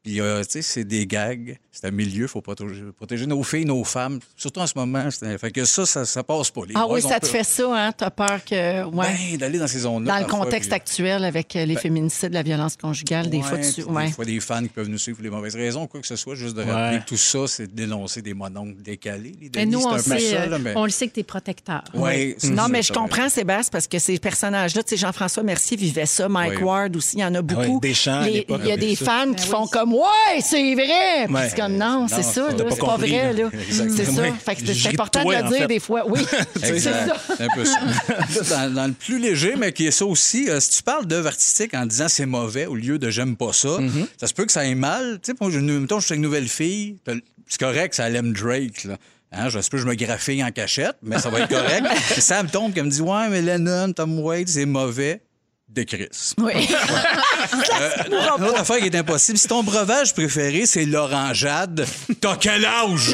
Puis, euh, tu sais, c'est des gags. C'est un milieu, il faut protéger, protéger nos filles, nos femmes. Surtout en ce moment. Fait que ça, ça, ça passe pas. Les Ah oui, ça te peur. fait ça, hein? T'as peur que. Ouais. Ben, d'aller dans ces zones-là. Dans le parfois, contexte puis- actuel avec euh, les féminicides, la violence conjugale, des fois, tu. Ouais. Des fois, des fans qui peuvent nous suivre pour les mauvaises raisons, quoi que ce soit, juste de rappeler que tout ça, c'est de dénoncer des mononcles décalés. Les Mais nous, c'est on, un sait, ça, euh, là, mais- on le sait que tu es protecteur. Ouais, c'est Non, ça, mais je comprends, Sébastien, parce que ces personnages-là, tu sais, Jean-François Mercier vivait ça, Mike Oui. Ward aussi, il y en a beaucoup. Ah l'époque, Il y a des fans qui Ben font oui. comme Ouais, c'est vrai! Comme non, c'est ça, c'est pas vrai. [laughs] C'est ça. C'est important de le dire des fois. Oui, [laughs] c'est ça. C'est un peu ça. [laughs] dans, le plus léger, mais qui est ça aussi, euh, si tu parles d'œuvre artistique en disant c'est mauvais au lieu de j'aime pas ça, Mm-hmm. ça se peut que ça aille mal. Tu sais, moi, mettons, je suis une nouvelle fille, c'est correct, ça aime Drake, là. Hein, je sais pas, je me graphie en cachette, mais ça va être correct. Ça me tombe, qu'elle me dit Ouais, mais Lennon, Tom Waits, c'est mauvais. De Chris. Oui. [laughs] Une autre affaire qui est impossible, si ton breuvage préféré, c'est l'orangeade, t'as quel âge?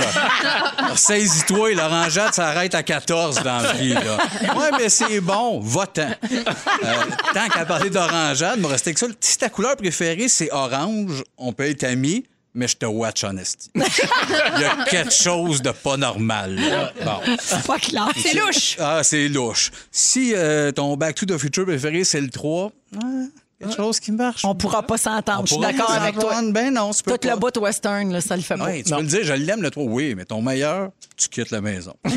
Saisis-toi, l'orangeade, ça arrête à 14 dans la vie. Là. Ouais, mais c'est bon, va-t'en. Euh, tant qu'à parler d'orangeade, me rester avec ça. Si ta couleur préférée, c'est orange, on peut être amis, mais je te watch honesty. [laughs] Il y a quelque chose de pas normal. là. Bon. Pas clair. C'est louche. Ah, c'est louche. Si euh, ton Back to the Future préféré, c'est le 3, ouais, quelque chose qui marche. On pourra pas s'entendre. Je suis d'accord avec toi. Ben non, tu peux Tout le pas. bout western, là, ça le fait pas. Ouais, tu peux le dire, je l'aime le 3, oui, mais ton meilleur, tu quittes la maison. [laughs]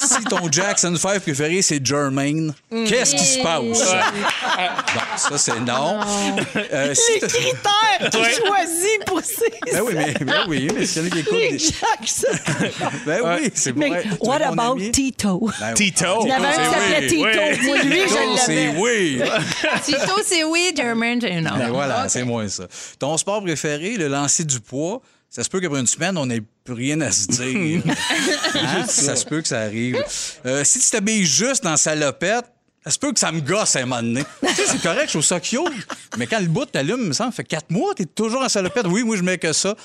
si ton Jackson 5 préféré, c'est Jermaine, qu'est-ce qui se passe? Bon, ça, c'est non. Euh, si Les critères [laughs] qu'il choisit pour ces. Ben oui, mais, ben oui, mais s'il y en a qui écoutent... Les Jackson. [laughs] Ben oui, c'est Mais vrai. Tu what about ami? Tito? Ben oui. Tito. Il y en avait un qui c'est s'appelait oui. Tito. Oui. Moi, lui, Tito, je c'est l'avais. oui. Tito, c'est oui, German, non. Ben voilà, c'est moins ça. Ton sport préféré, le lancer du poids, ça se peut qu'après une semaine, on n'ait plus rien à se dire. [laughs] Hein? Ça se peut que ça arrive. Euh, si tu t'habilles juste dans salopette, ça se peut que ça me gosse à un moment donné. tu sais, c'est correct, je trouve ça cute. Mais quand le bout t'allume, il me semble, fait quatre mois, t'es toujours en salopette. Oui, moi, je mets que ça.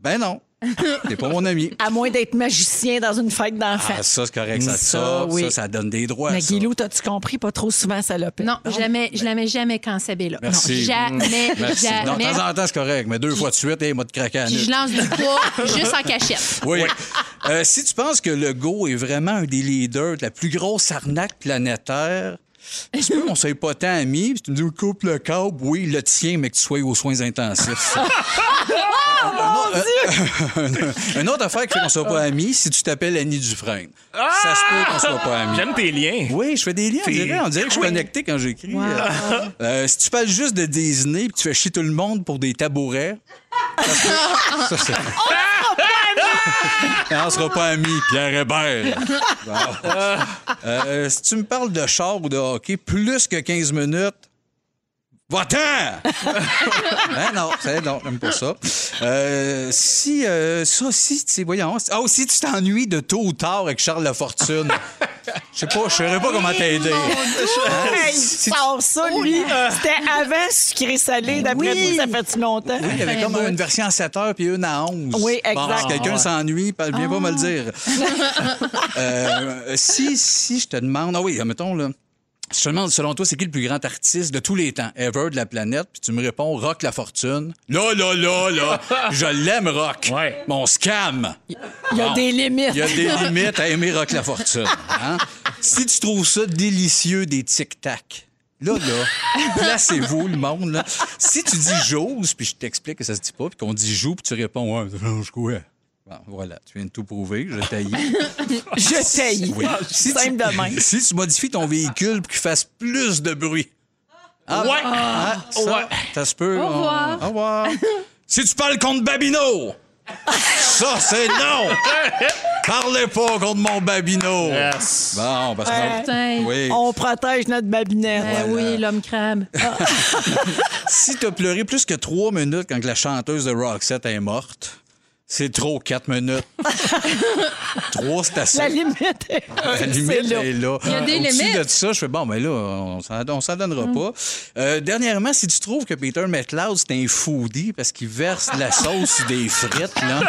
Ben non. [laughs] T'es pas mon ami. À moins d'être magicien dans une fête d'enfants. Ah, ça, c'est correct, ça, Ça, ça, oui. ça, ça donne des droits. Mais. Guilou, t'as-tu compris? Pas trop souvent salopette. Non, je la mets, je la mets jamais quand c'est là. Merci. Non, jamais, Merci. Non, de jamais. temps en temps, c'est correct, mais deux fois de suite, hey, m'a te à nuque. je lance du poids [laughs] juste en cachette. Oui. Euh, si tu penses que le Go est vraiment un des leaders de la plus grosse arnaque planétaire, [laughs] tu peux qu'on soit pas tant amis, puis tu me dis, coupe le câble, oui, le tien, mais que tu sois aux soins intensifs. [laughs] Une autre affaire qui fait qu'on soit pas amis, si tu t'appelles Annie Dufresne. Ça se peut qu'on soit pas amis. J'aime tes liens. Oui, je fais des liens, on dirait. On dirait que je suis connecté quand j'écris. Euh, euh, si tu parles juste de Disney puis tu fais chier tout le monde pour des tabourets, ça ça, [laughs] on sera pas amis, Pierre Hébert. [laughs] Bon. Euh, si tu me parles de char ou de hockey plus que 15 minutes, va-t'en! ben [laughs] non, c'est non, j'aime pas ça. Euh, si, euh, ça, si, tu sais, voyons. Ah, si tu t'ennuies de tôt ou tard avec Charles Lafortune, je sais pas, je saurais pas comment t'aider. Hey, il sort ça, lui. C'était avant sucré salé. D'après Oui. ça fait-tu longtemps? Il y avait comme une version à 7 heures puis une à 11. Oui, Bon, exact. si quelqu'un Ah. s'ennuie, bien pas me le dire. [laughs] Euh, si, si je te demande, ah oui, mettons, là. Je te demande, selon toi, c'est qui le plus grand artiste de tous les temps, ever, de la planète, puis tu me réponds Rock la Fortune. Là, là, là, là, [laughs] je l'aime, Rock. Ouais. Mon scam. Il y a Bon. des limites. Il y a des [laughs] limites à aimer Rock la Fortune. hein? Si tu trouves ça délicieux, des tic-tac, là, là, [laughs] placez-vous, le monde. Là. Si tu dis j'ose, puis je t'explique que ça se dit pas, puis qu'on dit joue, puis tu réponds, ouais, ça change quoi? Bon, voilà, tu viens de tout prouver, je taillis. [laughs] Je taille. Oui. Si Simple de même. Si tu modifies ton véhicule pour qu'il fasse plus de bruit. Ah, Ouais. ah, ça, Ouais. ça se peut. Au on- revoir. Au revoir. si tu parles contre Babino, ça, c'est non. Parlez pas contre mon Babino. Yes. Bon, parce que... Oui. On protège notre babinette. Ben oui, l'homme crabe. [laughs] Si t'as pleuré plus que trois minutes quand la chanteuse de Roxette est morte, c'est trop quatre minutes. [laughs] trois, c'est assez. La limite est, La limite c'est là. est là. Il y a des limites. de ça, je fais bon, mais là, on s'en, on s'en donnera pas. Euh, dernièrement, si tu trouves que Peter McLeod, c'est un foodie parce qu'il verse de la [laughs] sauce sur des frites, là,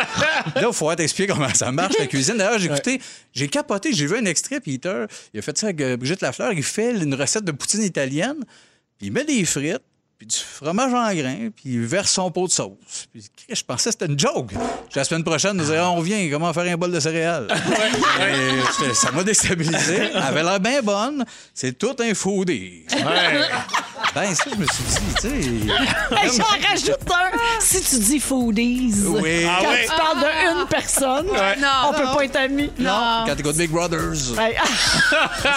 là, il faut t'expliquer comment ça marche, la cuisine. D'ailleurs, j'ai écouté, j'ai capoté, j'ai vu un extrait, Peter. Il a fait ça avec euh, Brigitte Lafleur. Il fait une recette de poutine italienne, puis il met des frites, puis du fromage en grains, puis il verse son pot de sauce. Puis je pensais que c'était une joke. Puis La semaine prochaine, nous dirons, on revient, comment faire un bol de céréales? [laughs] Et j'étais- ça m'a déstabilisé. Elle avait l'air bien bonne. C'est tout un foodie. Ouais. Ben, ça, je me suis dit, tu sais. [laughs] J'en rajoute un. Si tu dis foodies, Oui. Ah quand ouais. tu parles de une personne, Non. on peut pas être amis. Non, quand t'écoutes Big Brothers. Hey.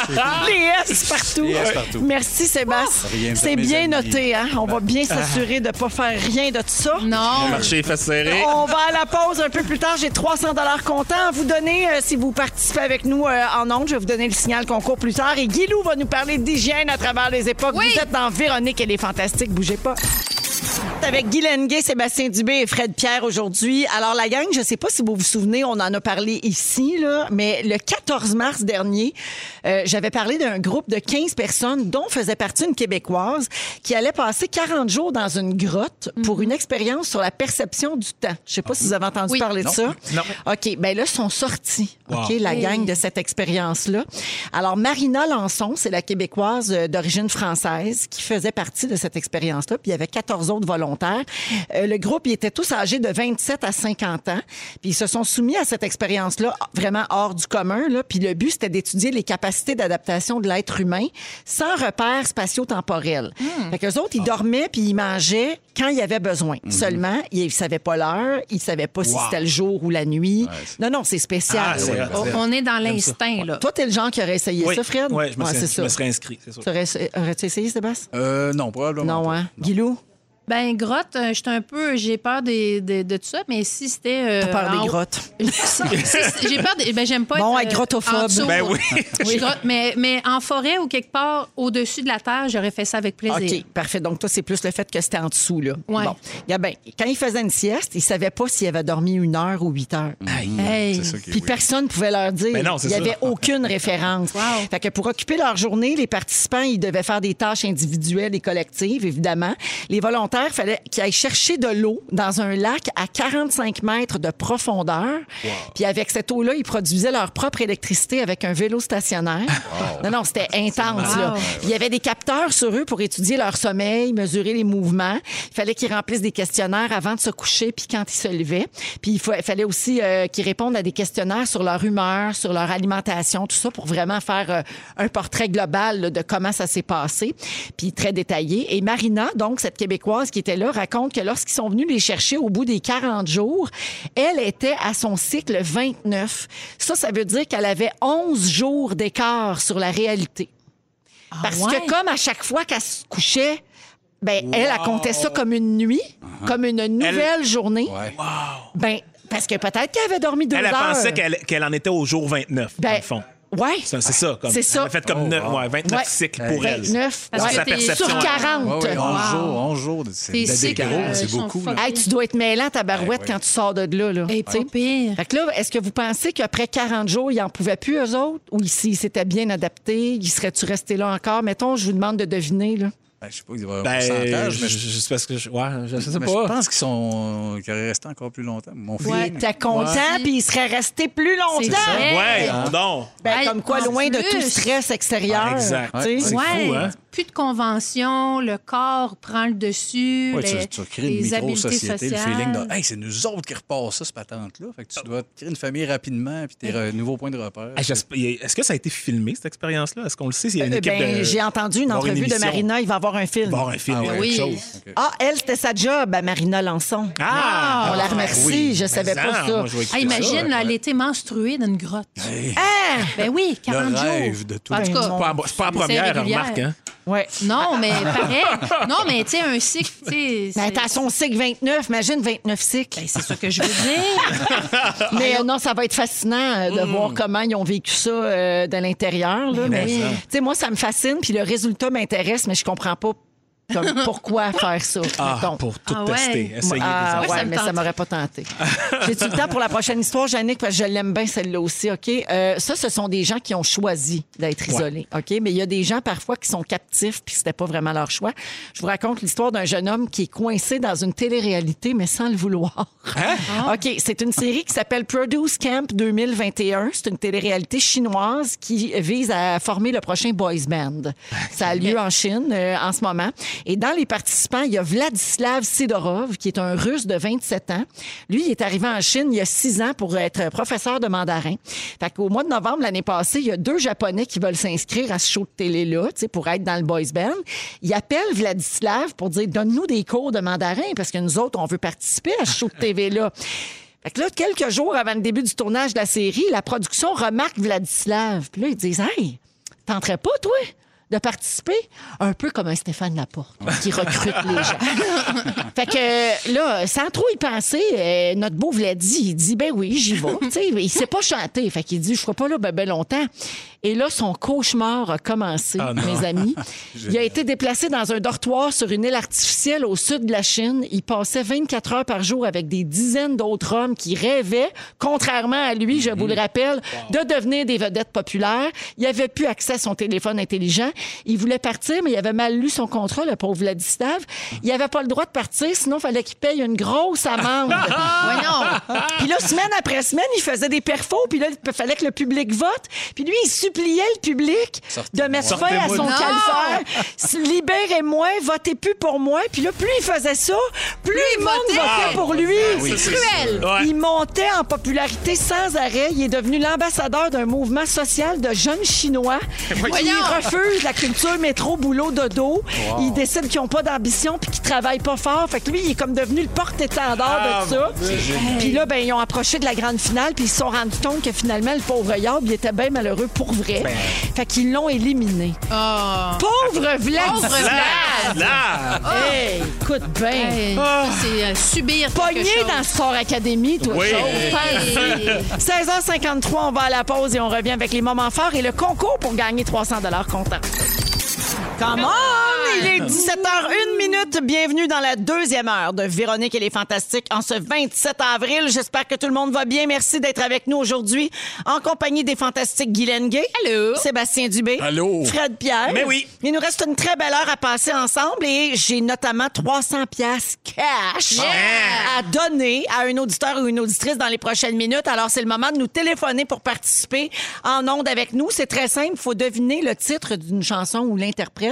[laughs] Les S partout. Les S partout. Merci Sébastien. C'est bien amis. noté, hein? On va bien s'assurer de ne pas faire rien de tout ça. Non. Le marché est fait serré. On va à la pause un peu plus tard. J'ai 300 dollars comptant à vous donner euh, si vous participez avec nous euh, en ondes. Je vais vous donner le signal concours plus tard. Et Guilou va nous parler d'hygiène à travers les époques. Oui. Vous êtes dans Véronique, elle est fantastique. Bougez pas. Avec Guy Lenguet, Sébastien Dubé et Fred Pierre aujourd'hui. Alors, la gang, je ne sais pas si vous vous souvenez, on en a parlé ici, là, mais le 14 mars dernier, euh, j'avais parlé d'un groupe de 15 personnes dont faisait partie une Québécoise qui allait passer 40 jours dans une grotte pour une expérience sur la perception du temps. Je ne sais pas si vous avez entendu Oui. parler de ça. Non. OK, ben là, ils sont sortis, OK, la Hey. gang de cette expérience-là. Alors, Marina Lançon, c'est la Québécoise euh, d'origine française qui faisait partie de cette expérience-là. Puis il y avait 14 autres volontaires. Euh, le groupe, ils étaient tous âgés de 27 à 50 ans. Puis ils se sont soumis à cette expérience-là vraiment hors du commun. Là. Puis le but, c'était d'étudier les capacités d'adaptation de l'être humain sans repères spatio-temporels. Fait qu'eux autres, ils dormaient puis ils mangeaient quand il y avait besoin. Seulement, ils ne savaient pas l'heure, ils ne savaient pas si c'était le jour ou la nuit. non, non, c'est spécial. Ah, là. vrai. On on est dans l'instinct, là. Toi, t'es le genre qui aurait essayé Oui. ça, Fred? Ouais, je me, Ouais, serais, je ça. me serais inscrit, c'est sûr. Tu aurais- Aurais-tu essayé, Sébastien? Euh, non, probablement. Non, pas. hein? Guilou? Ben, grotte, euh, j'étais un peu. J'ai peur des- des- de tout ça, mais si c'était. euh, T'as peur en des haut- grottes. [laughs] Si- si- j'ai peur des. Ben, j'aime pas. Bon, être, euh, grottophobe. en dessous. Ben oui. Grotte, mais, mais en forêt ou quelque part au-dessus de la terre, j'aurais fait ça avec plaisir. OK, parfait. Donc, toi, c'est plus le fait que c'était en dessous, là. Ouais. Bon. Bien, quand il faisait une sieste, il savait pas s'il avait dormi une heure ou huit heures. Hey. C'est ça qui est Puis personne ne pouvait leur dire. Mais non, c'est il n'y avait aucune référence. [laughs] Wow. Fait que pour occuper leur journée, les participants, ils devaient faire des tâches individuelles et collectives, évidemment. Les volontaires, fallait qu'ils aillent chercher de l'eau dans un lac à 45 mètres de profondeur. Puis avec cette eau-là, ils produisaient leur propre électricité avec un vélo stationnaire. Non, non, c'était intense. là. Wow. Il y avait des capteurs sur eux pour étudier leur sommeil, mesurer les mouvements. Il fallait qu'ils remplissent des questionnaires avant de se coucher puis quand ils se levaient. Puis il fa- fallait aussi euh, qu'ils répondent à des questionnaires sur leur humeur, sur leur alimentation, tout ça pour vraiment faire euh, un portrait global là, de comment ça s'est passé, puis très détaillé. Et Marina, donc cette Québécoise qui était là, raconte que lorsqu'ils sont venus les chercher au bout des 40 jours, elle était à son cycle 29. Ça, ça veut dire qu'elle avait 11 jours d'écart sur la réalité. Parce ouais? que comme à chaque fois qu'elle se couchait, ben, elle, elle comptait ça comme une nuit, comme une nouvelle journée. Ouais. Ben, parce que peut-être qu'elle avait dormi deux Elle, elle heures. pensait qu'elle qu'elle en était au jour 29, dans Ben, le fond. Ouais. C'est c'est ça. Comme, C'est ça. Elle a fait comme neuf- ouais, 29 Ouais. cycles pour elle. 29. Parce ouais. que. Sur elle. 40. Ouais, ouais, 11 Wow. jours, 11 jours. de- C'est euh, sont beaucoup. là. Hey, tu dois être mêlant ta barouette ouais. quand tu sors de là. là. Hey, sais. pas pire. Fait que là, est-ce que vous pensez qu'après 40 jours, ils n'en pouvaient plus, eux autres? Ou s'ils s'étaient bien adaptés, ils seraient-tu restés là encore? Mettons, je vous demande de deviner. Là. Ben, je sais pas, y avoir Ben, un pourcentage, mais je, je, parce que je, ouais, je sais mais pas. je pense qu'ils sont qu'ils auraient resté encore plus longtemps. Mon fils. Ouais, T'es content, puis ils seraient restés plus longtemps. Ouais, Hey. on donc. Ben, Hey, comme quoi, loin de tout stress extérieur. Exact. C'est Ouais. fou, hein? Plus de convention, le corps prend le dessus, Ouais, les, tu, tu crées les une habiletés micro-société, le feeling de Hey, c'est nous autres qui repassent ça, cette patente-là. Fait que tu dois créer une famille rapidement, puis tes re- nouveaux points de repère. Ah, Est-ce que ça a été filmé, cette expérience-là? Est-ce qu'on le sait s'il y a une Euh, équipe ben, de... J'ai entendu une entrevue de. Marina, il va avoir un film. Il va y avoir un film, Ah ouais. Oui. chose. Ah, elle, c'était sa job, à Marina Lançon. Ah! On la remercie, oui. je Mais savais pas ça, Ah, imagine, ça. elle était menstruée dans une grotte. Ah! Ben oui, 40 Le jours. rêve de tout. En tout cas, C'est pas, pas la première, remarque. Hein? Ouais. non, mais pareil. Non, mais tu sais, un cycle, tu sais. Mais c'est- t'as son cycle 29, imagine 29 cycles. Ben, c'est ça que je veux dire. [laughs] Mais euh, non, ça va être fascinant euh, de voir comment ils ont vécu ça euh, de l'intérieur. là. Mais, tu sais, moi, ça me fascine, puis le résultat m'intéresse, mais je comprends pas comme, pourquoi faire ça. Ah, mettons? pour tout Ah ouais. tester, essayer Ah, des Moi, ouais, ça me mais ça tente. m'aurait pas tenté. J'ai-tu le temps pour la prochaine histoire, Jannick, parce que je l'aime bien, celle-là aussi, OK? Euh, ça, ce sont des gens qui ont choisi d'être isolés, OK? Mais il y a des gens, parfois, qui sont captifs, puis c'était pas vraiment leur choix. Je vous raconte l'histoire d'un jeune homme qui est coincé dans une télé-réalité, mais sans le vouloir. [laughs] OK, c'est une série qui s'appelle Produce Camp 2021. C'est une télé-réalité chinoise qui vise à former le prochain boys band. Ça a lieu en Chine euh, en ce moment. Et dans les participants, il y a Vladislav Sidorov, qui est un Russe de 27 ans. Lui, il est arrivé en Chine il y a six ans pour être professeur de mandarin. Fait qu'au mois de novembre l'année passée, il y a deux Japonais qui veulent s'inscrire à ce show de télé-là, tu sais, pour être dans le boys band. Il appelle Vladislav pour dire donne-nous des cours de mandarin parce que nous autres, on veut participer à ce show de TV-là. Fait que là, quelques jours avant le début du tournage de la série, la production remarque Vladislav. Puis là, ils disent Hey, tenterais pas, toi? De participer, un peu comme un Stéphane Laporte qui recrute les gens. [laughs] fait que là, sans trop y penser, euh, notre beau Vladi, il dit ben oui, j'y vais. Tu sais, il sait pas chanter, fait qu'il dit je ferai pas là ben, ben longtemps. Et là, son cauchemar a commencé, Ah non. mes amis. [laughs] il a été déplacé dans un dortoir sur une île artificielle au sud de la Chine. Il passait 24 heures par jour avec des dizaines d'autres hommes qui rêvaient, contrairement à lui, je vous le rappelle, de devenir des vedettes populaires. Il avait plus accès à son téléphone intelligent. Il voulait partir, mais il avait mal lu son contrat, le pauvre Vladislav. Il avait pas le droit de partir, sinon il fallait qu'il paye une grosse amende. [laughs] Voyons. Puis là, semaine après semaine, il faisait des perfos, puis là, il fallait que le public vote. Puis lui, il suppliait le public de mettre fin à son calvaire. [laughs] Libérez-moi, votez plus pour moi. Puis là, plus il faisait ça, plus le monde votait. votait Ah, pour lui. oui, C'est cruel. ça. Ouais. Il montait en popularité sans arrêt. Il est devenu l'ambassadeur d'un mouvement social de jeunes Chinois [laughs] Voyons. refusent la culture métro, boulot, dodo. Ils décident qu'ils n'ont pas d'ambition puis qu'ils travaillent pas fort. Fait que lui, il est comme devenu le porte-étendard Ah, de ça. C'est génial. Puis là, ben, ils ont approché de la grande finale puis ils se sont rendus compte que finalement, le pauvre Yab, il était bien malheureux pour vrai. Ben. Fait qu'ils l'ont éliminé. Pauvre Vlad! Pauvre Vlad! Vlad! Hey, écoute bien. Hey, c'est euh, subir Pogné dans Sport Academy, toi. Oui. chose. 16h53, on va à la pause et on revient avec les moments forts et le concours pour gagner 300 comptant. Come on! Il est 17h01 minute. Bienvenue dans la deuxième heure de Véronique et les Fantastiques en ce 27 avril. J'espère que tout le monde va bien. Merci d'être avec nous aujourd'hui en compagnie des Fantastiques Guylaine Gay. Allô? Sébastien Dubé. Allô? Fred Pierre. Mais oui. Il nous reste une très belle heure à passer ensemble et j'ai notamment 300 pièces cash à donner à un auditeur ou une auditrice dans les prochaines minutes. Alors, c'est le moment de nous téléphoner pour participer en ondes avec nous. C'est très simple. Il faut deviner le titre d'une chanson ou l'interprète.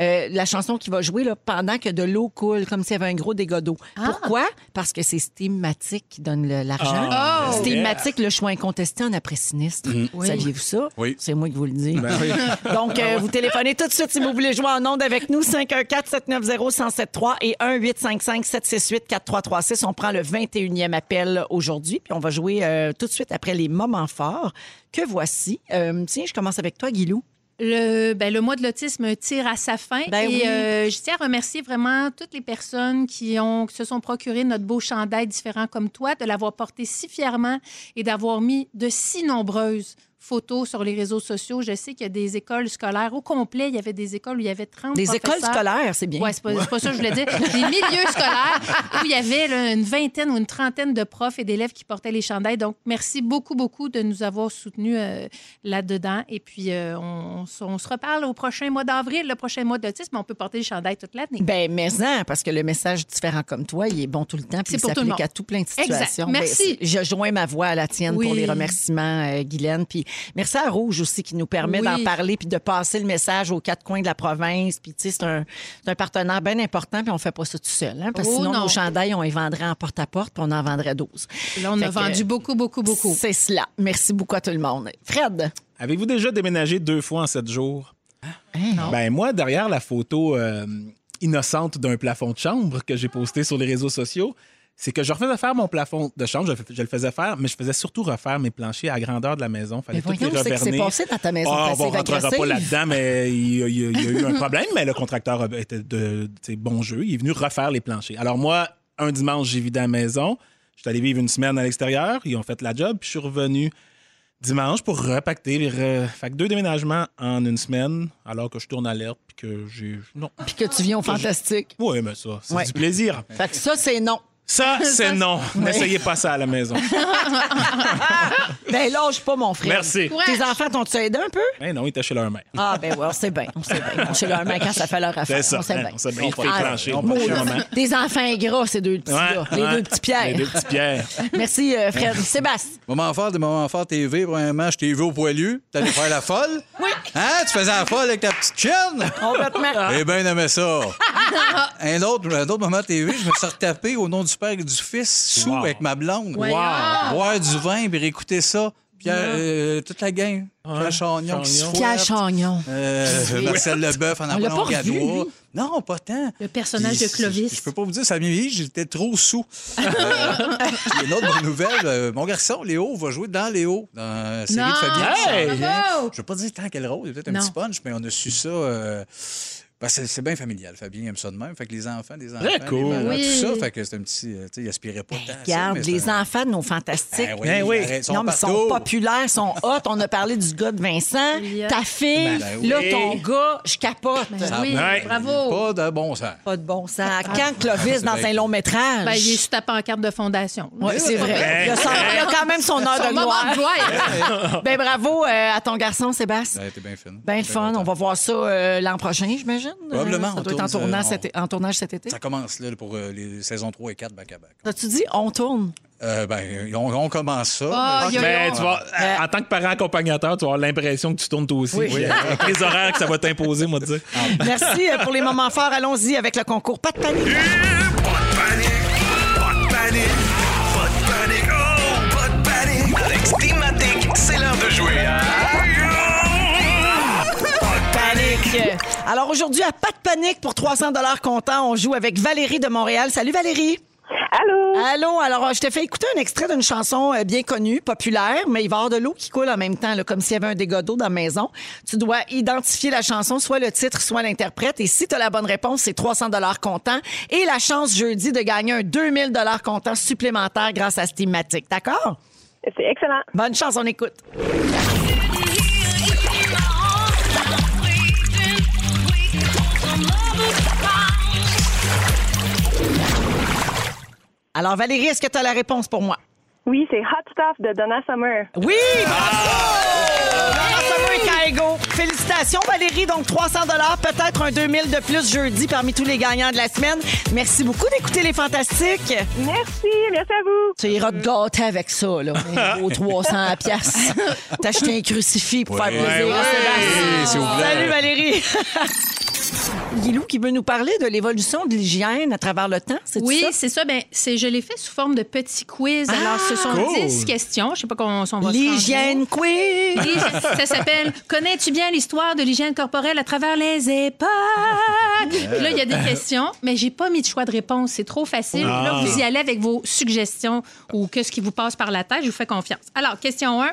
Euh, la chanson qui va jouer là, pendant que de l'eau coule, comme s'il y avait un gros dégât d'eau. Pourquoi? Parce que c'est Steamatic qui donne l'argent. Ah. Oh. Steamatic, le choix incontesté en après-sinistre. Oui. Saviez-vous ça? Oui. C'est moi qui vous le dis. Ben oui. [laughs] Donc, euh, vous téléphonez tout de suite si vous voulez jouer en ondes avec nous. 514-790-1073 et 1-855-768-4336. On prend le 21e appel aujourd'hui, puis on va jouer euh, tout de suite après les moments forts que voici? Euh, tiens, je commence avec toi, Guilou. Le, ben, le mois de l'autisme tire à sa fin. Ben et oui. euh, je tiens à remercier vraiment toutes les personnes qui, ont, qui se sont procuré notre beau chandail différent comme toi, de l'avoir porté si fièrement et d'avoir mis de si nombreuses photos sur les réseaux sociaux. Je sais qu'il y a des écoles scolaires au complet. Il y avait des écoles où il y avait 30 Des écoles scolaires, c'est bien. Oui, c'est pas, c'est pas ça que je voulais dire. Des milieux scolaires où il y avait là, une vingtaine ou une trentaine de profs et d'élèves qui portaient les chandails. Donc, merci beaucoup, beaucoup de nous avoir soutenus euh, là-dedans. Et puis, euh, on, on se- on se reparle au prochain mois d'avril, le prochain mois d'autisme. On peut porter les chandails toute l'année. Ben, mais non, parce que le message différent comme toi, il est bon tout le temps, puis C'est il pour tout le s'applique à tout plein de Exact. situations. Merci. Ben, c'est- je joins ma voix à la tienne Oui. pour les remerciements, euh, Guylaine. Puis Merci à Rouge aussi qui nous permet Oui. d'en parler puis de passer le message aux quatre coins de la province. Puis, tu sais, c'est un, partenaire bien important puis on fait pas ça tout seul. Hein, parce que Oh, sinon, non. nos chandails, on les vendrait en porte-à-porte puis on en vendrait 12. Là, on Fait a que, vendu beaucoup, beaucoup, beaucoup. C'est cela. Merci beaucoup à tout le monde. Fred? Avez-vous déjà déménagé deux fois en sept jours? Hein? Ben moi, derrière la photo euh, innocente d'un plafond de chambre que j'ai posté sur les réseaux sociaux, c'est que je refaisais faire mon plafond de chambre, je, le faisais faire, mais je faisais surtout refaire mes planchers à la grandeur de la maison. Fallait Mais tout les voyons, c'est passé dans ta maison Ah, bon, on rentrera pas là-dedans, mais il, y a- il y eu un problème, mais le contracteur était de bon jeu. Il est venu refaire les planchers. Alors moi, un dimanche, j'ai vidé la maison. Je suis allé vivre une semaine à l'extérieur. Ils ont fait la job, puis je suis revenu dimanche pour repacter. re- Fait que deux déménagements en une semaine, alors que je tourne alerte, puis que j'ai... Non. Puis que tu viens au fantastique. Oui, mais ça, c'est Ouais. du plaisir. Fait que ça, c'est non. [laughs] Ça, c'est non. N'essayez pas ça à la maison. [laughs] Ben, lâche pas, mon frère. Merci. Tes enfants t'ont-tu aidé un peu? Ben non, il était chez leur mère. Ah, ben ouais, on sait bien. On sait bien. Ils chez leur mère quand ça fait leur affaire. C'est ça. On sait hein, bien. on sait bien. Les Ah, mère. Des enfants ingrats, ces deux petits-là. Ouais, les ouais. deux petits pierres. Les deux petits pierres. [laughs] Merci, euh, Fred. Sébastien. Moment fort de Moment fort TV, premièrement, je t'ai vu au poilu. T'allais faire la folle? Oui. Hein? Tu faisais la folle avec ta petite chaîne? Complètement. Eh bien, aimé ça. un, autre, un autre moment TV, je me suis retapé au nom du père et du fils, sous Wow. avec ma blonde. Voyons. Boire du vin puis réécouter ça. Pierre, euh, toute la gang. Pierre Chagnon qui se Chagnon. Pierre. Chagnon. Euh, Marcel Leboeuf en revu, Gadois. Non, pas tant. Le personnage Puis, de Clovis. Je, peux pas vous dire, ça m'a j'étais trop sous. Euh, puis une autre bonne nouvelle, euh, mon garçon, Léo, va jouer dans Léo, dans la série Non! de Fabien. Hey! Je veux pas dire tant quel rôle, il y a peut-être un petit punch, mais on a su ça. euh, ben, c'est c'est bien familial. Fabien aime ça de même. Fait que les enfants, des enfants, Très cool. les parents, Oui. tout ça. Fait que c'est un petit. euh, tu sais, il aspirait pas tant. à ça, Regarde, les un- enfants de nos fantastiques. Ben oui, Ben oui. arrête, non, mais ils sont populaires, ils sont hot. On a parlé du gars de Vincent, ta fille, Ben oui. là, ton gars, je capote. Ben oui, bravo. Pas de bon sens. Pas de bon sens. Quand Clovis dans un long métrage? Ben, il est sur ta pancarte de fondation. Oui, c'est vrai. Il a, son- il a quand même son heure Son de gloire. de gloire. [laughs] Ben bravo euh, à ton garçon, Sébastien. Ça a été bien fun. Ben le fun. On va voir ça euh, l'an prochain, j'imagine. Probablement, Euh, Ça on doit être en, tourne, tournage euh, cet, en tournage cet été? Ça commence là pour euh, les saisons 3 et 4 back-à-back. T'as-tu dit on tourne? Euh, ben, on, on commence ça. Ah, mais- tu vas, en tant que parent accompagnateur, tu vas avoir l'impression que tu tournes toi aussi. Oui. Avec les horaires que ça va t'imposer, moi, dire. Merci euh, pour les moments forts. Allons-y avec le concours. Pas de panique. Pas de panique, pas de panique, Alors aujourd'hui, à pas de panique pour 300 dollars comptant, on joue avec Valérie de Montréal. Salut Valérie. Allô? Allô, alors euh, je t'ai fait écouter un extrait d'une chanson euh, bien connue, populaire, mais il va y avoir de l'eau qui coule en même temps, là, comme s'il y avait un dégât d'eau dans la maison. Tu dois identifier la chanson, soit le titre, soit l'interprète. Et si tu as la bonne réponse, c'est 300 dollars comptant. Et la chance jeudi de gagner un 2000 dollars comptant supplémentaire grâce à Steamatic. D'accord? C'est excellent. Bonne chance, on écoute. Alors Valérie, est-ce que tu as la réponse pour moi? Oui, c'est Hot Stuff de Donna Summer. Oui! Bravo! Donna Summer et Kaigo. Félicitations, Valérie. Donc, 300 peut-être un 2000 de plus jeudi parmi tous les gagnants de la semaine. Merci beaucoup d'écouter les Fantastiques. Merci, merci à vous. Tu iras te gâter avec ça, là. [laughs] Au 300 piastres. T'acheter un crucifix pour faire plaisir ouais, plaît. Salut, Valérie. [laughs] Guilou qui veut nous parler de l'évolution de l'hygiène à travers le temps, c'est Oui, ça? c'est ça. Ben, c'est, je l'ai fait sous forme de petits quiz. Alors, ce sont cool. 10 questions. Je sais pas comment on va. L'hygiène quiz. Oui, ça s'appelle Connais-tu bien l'histoire de l'hygiène corporelle à travers les époques? Puis là, il y a des questions, mais j'ai pas mis de choix de réponse. C'est trop facile. Là, vous y allez avec vos suggestions ou qu'est-ce qui vous passe par la tête. Je vous fais confiance. Alors, question 1.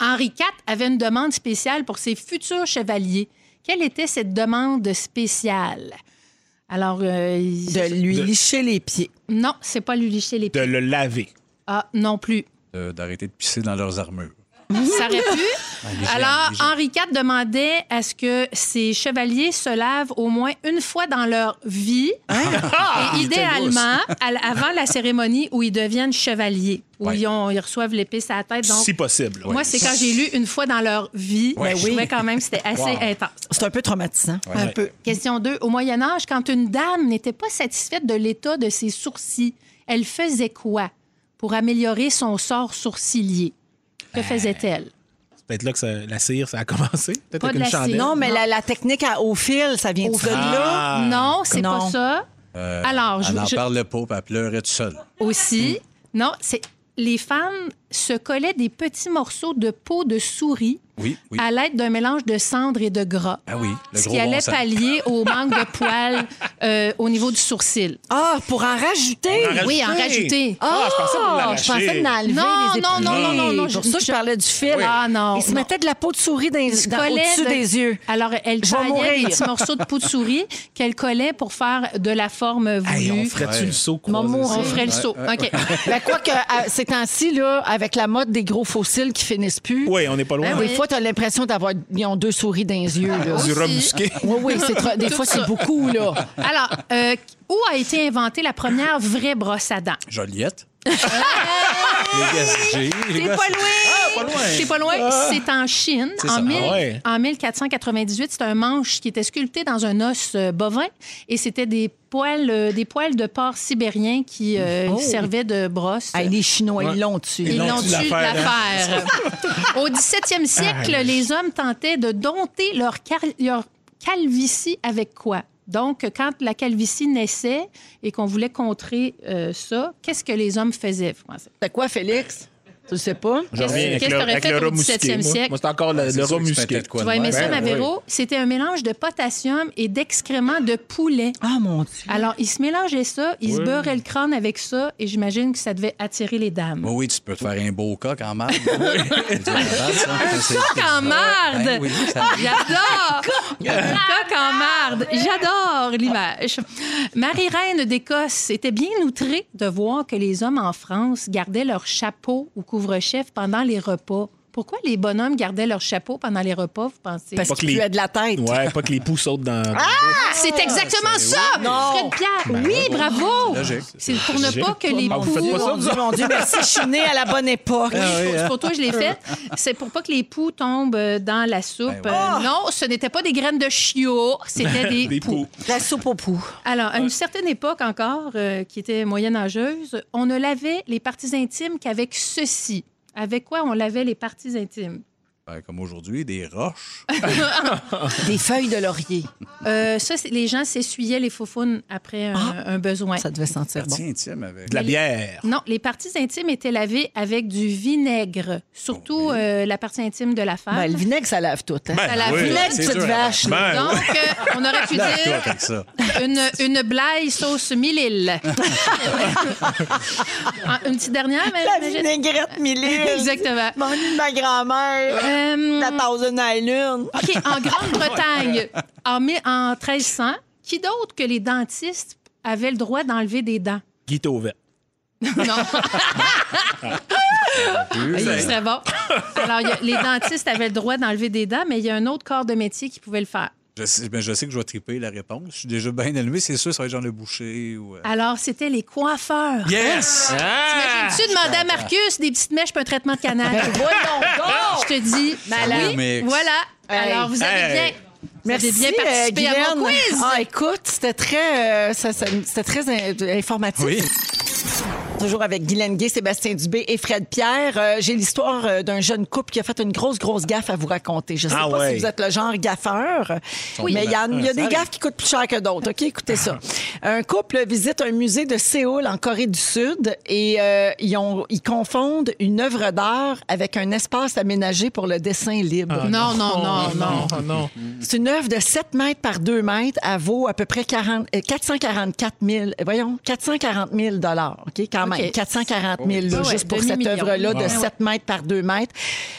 Henri IV avait une demande spéciale pour ses futurs chevaliers. Quelle était cette demande spéciale? Alors, euh, il- De lui licher les pieds. non, c'est pas lui licher les De pieds. le laver. Ah, non plus. Euh, D'arrêter de pisser dans leurs armures. Ça aurait pu. Alors, Henri IV demandait à ce que ses chevaliers se lavent au moins une fois dans leur vie, et idéalement à- avant la cérémonie où ils deviennent chevaliers, où Ouais. ils, ont- ils reçoivent l'épée à la tête. Donc, Si possible. moi, c'est quand j'ai lu une fois dans leur vie, Ouais. je trouvais quand même que c'était assez Wow. intense. C'est un peu traumatisant. Un peu. Question 2. Au Moyen Âge, quand une dame n'était pas satisfaite de l'état de ses sourcils, elle faisait quoi pour améliorer son sort sourcilier? Que faisait-elle? Peut-être là que ça- la cire, ça a commencé. Peut-être Pas avec de une la cire. chandelle. Non, mais la, la technique à au fil, ça vient de là. Ah. Non, c'est Non. pas ça. Euh, Alors, je, elle n'en je- parlait pas, puis elle pleurait toute seule. aussi, non, c'est les femmes se collaient des petits morceaux de peau de souris Oui, oui. à l'aide d'un mélange de cendre et de gras. Ah oui, le ce gros qui bon allait sens. pallier au manque de poils [laughs] euh, au niveau du sourcil. Ah, pour en rajouter? En Oui, en rajouter. Ah, je pensais pour l'arracher. je pensais de l'enlever, Non, les non, non, non, non, non, Pour je- ça, je je- parlais du fil. Ah non. Il se non. mettait de la peau de souris dans, dans- collait au-dessus de- des yeux. Alors, elle taillait des petits morceaux de peau de souris qu'elle collait pour faire de la forme voulue. Hey, on ferait-tu Ouais. le saut Maman, croisé, on ferait le saut. OK. Ben, quoi que, ces temps-ci, là, avec la mode des gros fossiles qui finissent plus, Oui, on n'est pas loin. Ben des oui. fois, tu as l'impression d'avoir ils ont deux souris dans les yeux. Là. Du Aussi. remusqué. [laughs] Oui, oui, c'est des fois, c'est beaucoup. là. Alors, euh, où a été inventée la première vraie brosse à dents? Joliette. [laughs] les SG. pas loin! Ah, pas loin. Loin. C'est en Chine. C'est En, ça. mille- Ah ouais. en 1498, c'est un manche qui était sculpté dans un os euh, bovin et c'était des poils, euh, des poils de porc sibérien qui euh, Oh. servaient de brosse. Hey, les Chinois, Ouais. ils l'ont tué. Ils l'ont tué l'affaire, l'affaire. [laughs] Au 17e siècle, les hommes tentaient de dompter leur, calvitie avec quoi? Donc, quand la calvitie naissait et qu'on voulait contrer euh, ça, qu'est-ce que les hommes faisaient, vous pensez? C'est quoi, Félix? Tu le sais pas? Je reviens avec qu'est-ce le, que t'aurais fait au rat musqué, 17e moi. siècle? Moi, c'est encore le, rat tu musqué. Tu vas aimer ça, Ben, ma Véro? C'était un mélange de potassium et d'excréments de poulet. Ah, mon Dieu. Alors, ils se mélangeaient ça, ils se beurraient le crâne avec ça, et j'imagine que ça devait attirer les dames. Oui, oui, tu peux te faire un beau coq en marde. un coq en marde! Ben J'adore! Un coq en marde! J'adore l'image. Marie-Reine d'Écosse était bien outrée de voir que les hommes en France gardaient leur chapeau ou couvre-chef pendant les repas. Pourquoi les bonhommes gardaient leur chapeau pendant les repas, vous pensez? Parce Pas qu'il que les- puait de la tête. Ouais, pas que les poux sautent dans. Ah, c'est exactement ça! Fred Pierre, oui, bravo! C'est pour ne pas que les Ah, vous faites poux... pas ça, Mon Dieu, mon Dieu, merci, je suis née à la bonne époque. C'est pour toi que je l'ai fait. C'est pour pas que les poux tombent euh, dans la soupe. Ben ouais. Euh, non, ce n'était pas des graines de chiot, c'était des, [laughs] Des poux. poux. La soupe aux poux. Alors, à une certaine époque encore, euh, qui était moyenâgeuse, on ne lavait les parties intimes qu'avec ceci. Avec quoi on lavait les parties intimes? Ben, comme aujourd'hui, des roches. [laughs] Des feuilles de laurier. Euh, ça, c'est- les gens s'essuyaient les faufounes après un, un besoin. Ça devait sentir bon. Partie intime avec. De la bière. Non, les parties intimes étaient lavées avec du vinaigre, surtout euh, la partie intime de la femme. Ben, le vinaigre, ça lave tout. Hein? Ben, Ça lave oui. Vinaigre, c'est petite sûr. vache. Ben, Donc, euh, on aurait pu Lave-toi dire avec ça. une, une blaye sauce mille [laughs] Une petite dernière, mais La vinaigrette Mille. Exactement. M'ennuie de ma grand-mère. Euh, La Thousand Island. OK, en Grande-Bretagne, [laughs] en, mi- en 1300, qui d'autre que les dentistes avaient le droit d'enlever des dents? Guy Tauvet. Non. [laughs] Il serait bon. Alors, il y a- les dentistes avaient le droit d'enlever des dents, mais il y a un autre corps de métier qui pouvait le faire. Je sais, ben, je sais que je vais triper la réponse. Je suis déjà bien allumé. C'est sûr, ça va être genre le boucher ou. euh, Alors, c'était les coiffeurs. Yes! T'imagines-tu demander à Marcus des petites mèches pour un traitement de canal? Voyons Je te dis, Malade. oui, Mix. voilà. Hey. Alors, vous avez Hey. bien, vous avez Merci, bien participé euh, à mon quiz. Ah, écoute, c'était très, euh, ça- ça- c'était très in- informatif. Oui. Toujours avec Guylaine Gay, Sébastien Dubé et Fred Pierre. Euh, J'ai l'histoire euh, d'un jeune couple qui a fait une grosse, grosse gaffe à vous raconter. Je sais Ah pas ouais. si vous êtes le genre gaffeur, mais il y, a- y a des gaffes qui coûtent plus cher que d'autres. OK, écoutez ça. Un couple visite un musée de Séoul en Corée du Sud et euh, ils, ont, ils confondent une œuvre d'art avec un espace aménagé pour le dessin libre. Non, non, non, non. Oh non. C'est une œuvre de 7 mètres par 2 mètres. Elle vaut à peu près 40, euh, 444 000, euh, voyons, 440 000 OK, quand même. OK. 440 000, là, ouais, juste pour cette œuvre-là de Ouais. 7 mètres par 2 mètres.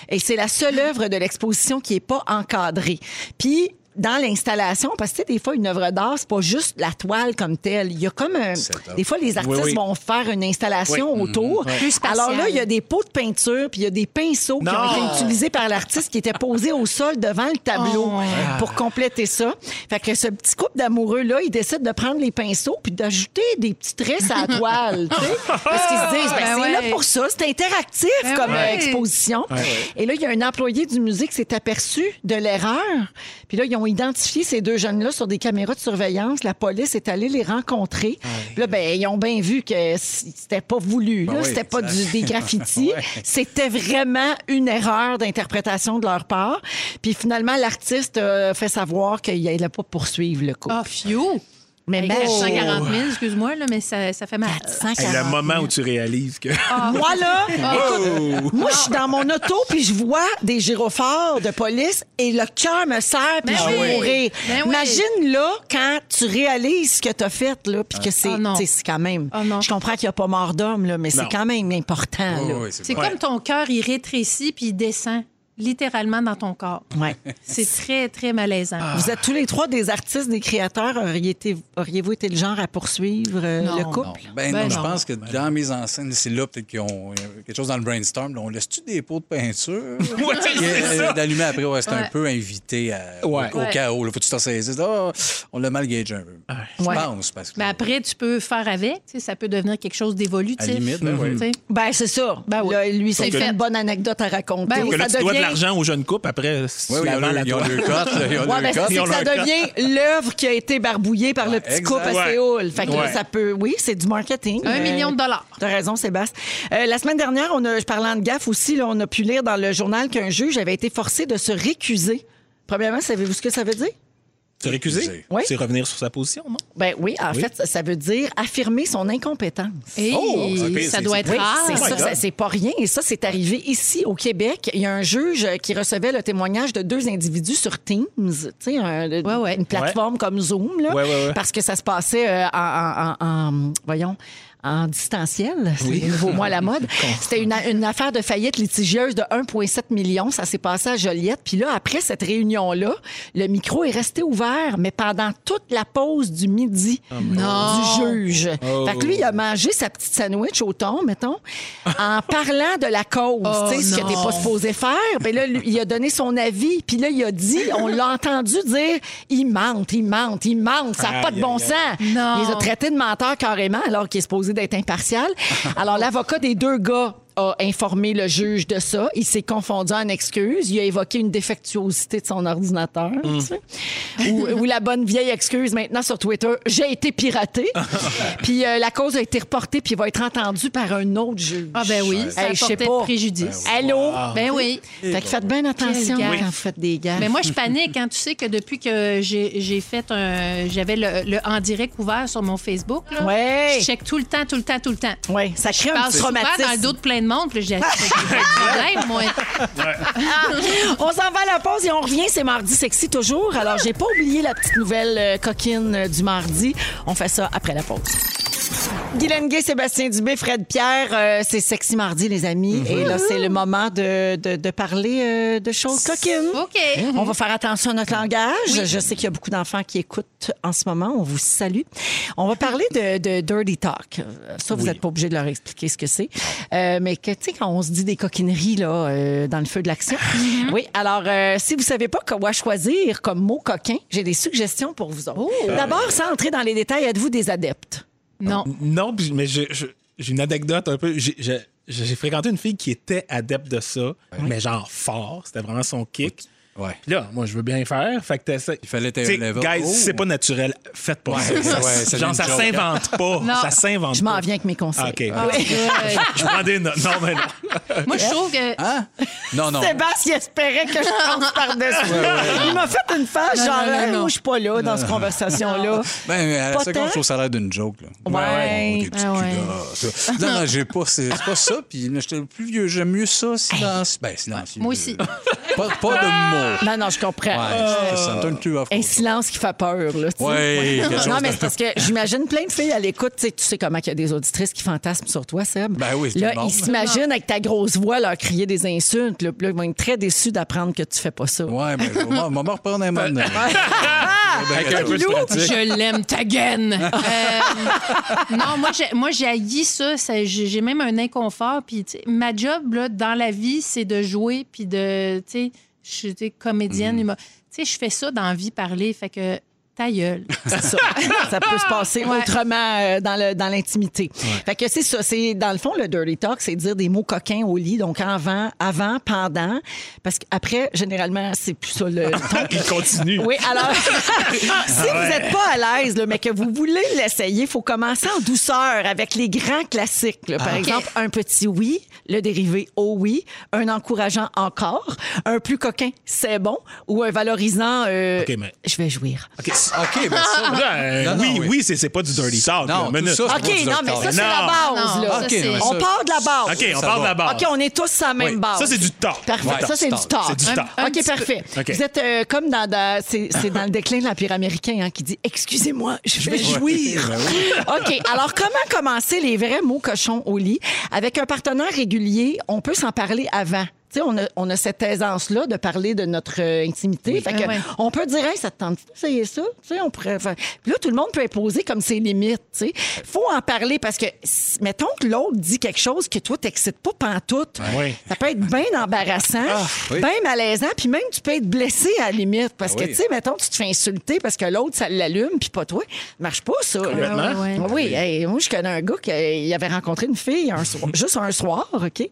Et c'est la seule œuvre de l'exposition qui n'est pas encadrée. Puis, dans l'installation, parce que tu sais, des fois, une œuvre d'art, c'est pas juste la toile comme telle. Il y a comme un... Setup. Des fois, les artistes Oui, oui. vont faire une installation autour. Plus spatial. Alors là, il y a des pots de peinture, puis il y a des pinceaux qui ont été utilisés par l'artiste qui étaient posés au sol devant le tableau Oh. pour compléter ça. Fait que ce petit couple d'amoureux-là, ils décident de prendre les pinceaux puis d'ajouter des petits traits à la toile. tu sais. [laughs] Parce qu'ils se disent, ben, Ben c'est ouais. là pour ça, c'est interactif Ben comme euh, ouais. exposition. Et là, il y a un employé du musée qui s'est aperçu de l'erreur. Puis là, ils ont ont identifié ces deux jeunes-là sur des caméras de surveillance. La police est allée les rencontrer. Là, ben, ils ont bien vu que c'était pas voulu. là. Ben oui, c'était pas du, des graffitis. [laughs] Ouais. C'était vraiment une erreur d'interprétation de leur part. Puis finalement, l'artiste a fait savoir qu'il n'allait pas poursuivre le couple. Ah, phew! Mais imagine- 440 000, excuse-moi, là, mais ça, ça fait mal. 440 Hey, le 000. moment où tu réalises que. Moi, là, Ah. [laughs] écoute, moi, je suis dans mon auto, puis je vois des gyrophares de police et le cœur me serre, puis Ben je oui. mourir. Ben oui. Imagine, là, quand tu réalises ce que tu as fait, là, puis que c'est Ah non. tu sais, c'est quand même... Ah non. Je comprends qu'il n'y a pas mort d'homme, là, mais c'est quand même important, oui, c'est C'est comme ton cœur, il rétrécit puis il descend littéralement dans ton corps. Ouais. C'est très, très malaisant. Vous êtes tous les trois des artistes, des créateurs. Auriez été- Auriez-vous été le genre à poursuivre euh, Non. le Non. couple? Ben, Ben non, je non. pense que dans mes enceintes, c'est là peut-être qu'ils ont il y a quelque chose dans le brainstorm. là. on laisse-tu des pots de peinture? [laughs] Ouais, euh. D'allumer après, ouais, c'est un peu invité à- Ouais. au, au Ouais. chaos. Là. Faut que tu t'en saisisses. Ah, on l'a mal gagé un peu. Je Ouais. pense. Parce que, Mais après, tu peux faire avec. Ça peut devenir quelque chose d'évolutif. À la limite, ben sais. Ben, c'est ça. Ben oui. Là, lui, c'est une bonne anecdote à raconter. Ben Ça devient- l'argent aux jeunes couples après. si Oui, oui, ont la le- ils ont c'est que ça devient l'œuvre qui a été barbouillée par le petit couple à. Séoul. Fait que là, ça peut. Oui, c'est du marketing. Un Euh, million de dollars. T'as raison, Sébastien. Euh, la semaine dernière, on a, parlant de gaffe aussi, là, on a pu lire dans le journal qu'un juge avait été forcé de se récuser. Premièrement, savez-vous ce que ça veut dire? Se récuser? Oui. C'est revenir sur sa position, non? Ben oui, en Oui. fait, ça- veut dire affirmer son incompétence. Et Oh, ça doit être Oui, rare. c'est ça, c'est pas rien. Et ça, c'est arrivé ici, au Québec. Il y a un juge qui recevait le témoignage de deux individus sur Teams, tu sais, un- Ouais, ouais. une plateforme comme Zoom, là, Ouais, ouais, ouais. parce que ça se passait euh, en, en- en- en- voyons, en distanciel. C'est Oui. nouveau mot à la mode. [laughs] C'était une, une affaire de faillite litigieuse de 1,7 million. Ça s'est passé à Joliette. Puis là, après cette réunion-là, le micro est resté ouvert, mais pendant toute la pause du midi Non. du juge. Fait que lui, il a mangé sa petite sandwich au thon, mettons, en [laughs] parlant de la cause, Oh, tu sais, ce que t'es pas supposé faire. Puis là, lui, il a donné son avis. Puis là, il a dit, on l'a entendu dire, il mente, il mente, il mente, ça n'a pas de bon aïe, sens. Non. Il les a traités de menteur carrément, alors qu'il est supposé d'être impartial. Alors, l'avocat des deux gars a informé le juge de ça. Il s'est confondu en excuses. Il a évoqué une défectuosité de son ordinateur. tu sais. Ou, ou la bonne vieille excuse maintenant sur Twitter, j'ai été piraté. [laughs] puis euh, la cause a été reportée puis va être entendue par un autre juge. Ah ben oui, ça Hey, portait pas. préjudice. Allô? Ben oui. Fait que faites bien attention quand vous faites des gars. Mais moi, je [laughs] panique. Hein. Tu sais que depuis que j'ai fait un. J'avais le, le en direct ouvert sur mon Facebook. Là, Ouais. Je check tout le temps, tout le temps, tout le temps. Oui, ça crée Je un souvent dans le traumatisme. dos de plein de monde. Puis là, j'ai pas de [laughs] problème, moi. On s'en va à la pause et on revient. C'est mardi sexy toujours. Alors, j'ai pas oublié la petite nouvelle euh, coquine euh, du mardi. On fait ça après la pause. Guylaine Gay, Sébastien Dubé, Fred Pierre, euh, c'est Sexy Mardi, les amis. Et là, c'est le moment de, de- de parler euh, de choses coquines. OK. On va faire attention à notre langage. Je sais qu'il y a beaucoup d'enfants qui écoutent en ce moment. On vous salue. On va parler de, de dirty talk. Ça, vous n'êtes pas obligé de leur expliquer ce que c'est. Euh, mais que, tu sais, quand on se dit des coquineries là, dans le feu de l'action. Oui, alors, si vous savez pas quoi choisir comme mot coquin, j'ai des suggestions pour vous autres. D'abord, sans entrer dans les détails, êtes-vous des adeptes? Non. Non, mais j'ai une anecdote un peu. J'ai fréquenté une fille qui était adepte de ça, mais genre fort. C'était vraiment son kick. Ouais. Puis là, moi, je veux bien faire. Fait que t'essaies. Il fallait un level. Guys, Oh. si c'est pas naturel, faites pas Ouais, ça. ouais, c'est genre, ça s'invente pas. Non. Ça s'invente Je m'en viens avec mes conseils. Ah, OK. Oui. Euh, [laughs] Je prends des notes. Non, mais non. moi, je trouve que. Hein? Non, non. Sébastien espérait que je passe par-dessus. Il m'a fait une face, Non, genre, non, moi, je suis pas là dans cette conversation-là. Ben, à la seconde, je trouve ça a l'air d'une joke. Là. Ouais. Ah ouais. Non, non, j'ai pas. C'est pas ça. Puis j'étais plus vieux. J'aime mieux ça, silence. Ben, silencieux. Moi aussi. Pas, pas de mots. Non, non, je comprends. Ouais, ça. À fond. Un silence qui fait peur, là. chose Non, mais c'est parce que [laughs] j'imagine plein de filles à l'écoute. Tu sais, tu sais comment il y a des auditrices qui fantasment sur toi, Seb. Ben oui, c'est Là, ils s'imaginent avec ta grosse voix leur crier des insultes. Là, ils vont être très déçus d'apprendre que tu fais pas ça. Ouais, ben, on va- me reprendre un moment donné. [laughs] Avec un peu de. Je l'aime, ta gaine. Euh, non, moi, j'ai, moi, j'ai haï ça. Ça- J'ai même un inconfort. Puis, tu sais, ma job, là, dans la vie, c'est de jouer. Puis de, tu je suis comédienne. humo- Tu sais, je fais ça dans la vie, parler. Fait que ta gueule. [laughs] C'est ça. ça peut se passer autrement euh, dans le- dans l'intimité. Fait que c'est ça. C'est, dans le fond, le dirty talk, c'est dire des mots coquins au lit. Donc, avant, avant pendant. Parce qu'après, généralement, c'est plus ça le [laughs] ton. Il continue. Oui, alors, [laughs] si vous n'êtes pas à l'aise, là, mais que vous voulez l'essayer, il faut commencer en douceur avec les grands classiques. là. Par Ah. exemple, un petit oui, le dérivé au oui, un encourageant encore, un plus coquin, c'est bon, ou un valorisant, euh, OK, mais- je vais jouir. OK, OK, ben [laughs] ça. là, euh, Non, non, oui, oui. oui, c'est c'est pas du dirty talk. Non, là. Mais tout ça, c'est OK, pas du non, mais ça, c'est la base, Non, là. ça, OK, c'est- non, mais On ça- part de la base. OK, on Ça parle de va. la base. OK, on est tous sur la même Oui. base. Ça, c'est du talk. Parfait. Ouais, ça, c'est du talk. C'est du talk. Un OK, petit parfait. OK. Vous êtes euh, comme dans, dans- c'est, c'est dans le déclin de l'Empire américain hein, qui dit Excusez-moi, je vais jouir. OK, alors comment commencer les vrais mots cochons au lit? Avec un partenaire régulier, on peut s'en parler avant. Tu sais, on a, on a cette aisance-là de parler de notre euh, intimité. Fait que Ah ouais. On peut dire, hey, ça te tente ça? Tu sais, on pourrait Puis là, tout le monde peut imposer comme ses limites. Il faut en parler parce que, mettons que l'autre dit quelque chose que toi, t'excites pas pantoute. Oui. Ça peut être bien embarrassant, oui. bien malaisant, puis même tu peux être blessé à la limite. Parce Ah que, oui. tu sais, mettons, tu te fais insulter parce que l'autre, ça l'allume, puis pas toi. Ça marche pas, ça. là. Ouais. Oui, hey, moi, je connais un gars qui euh, avait rencontré une fille un soir- [laughs] juste un soir, OK?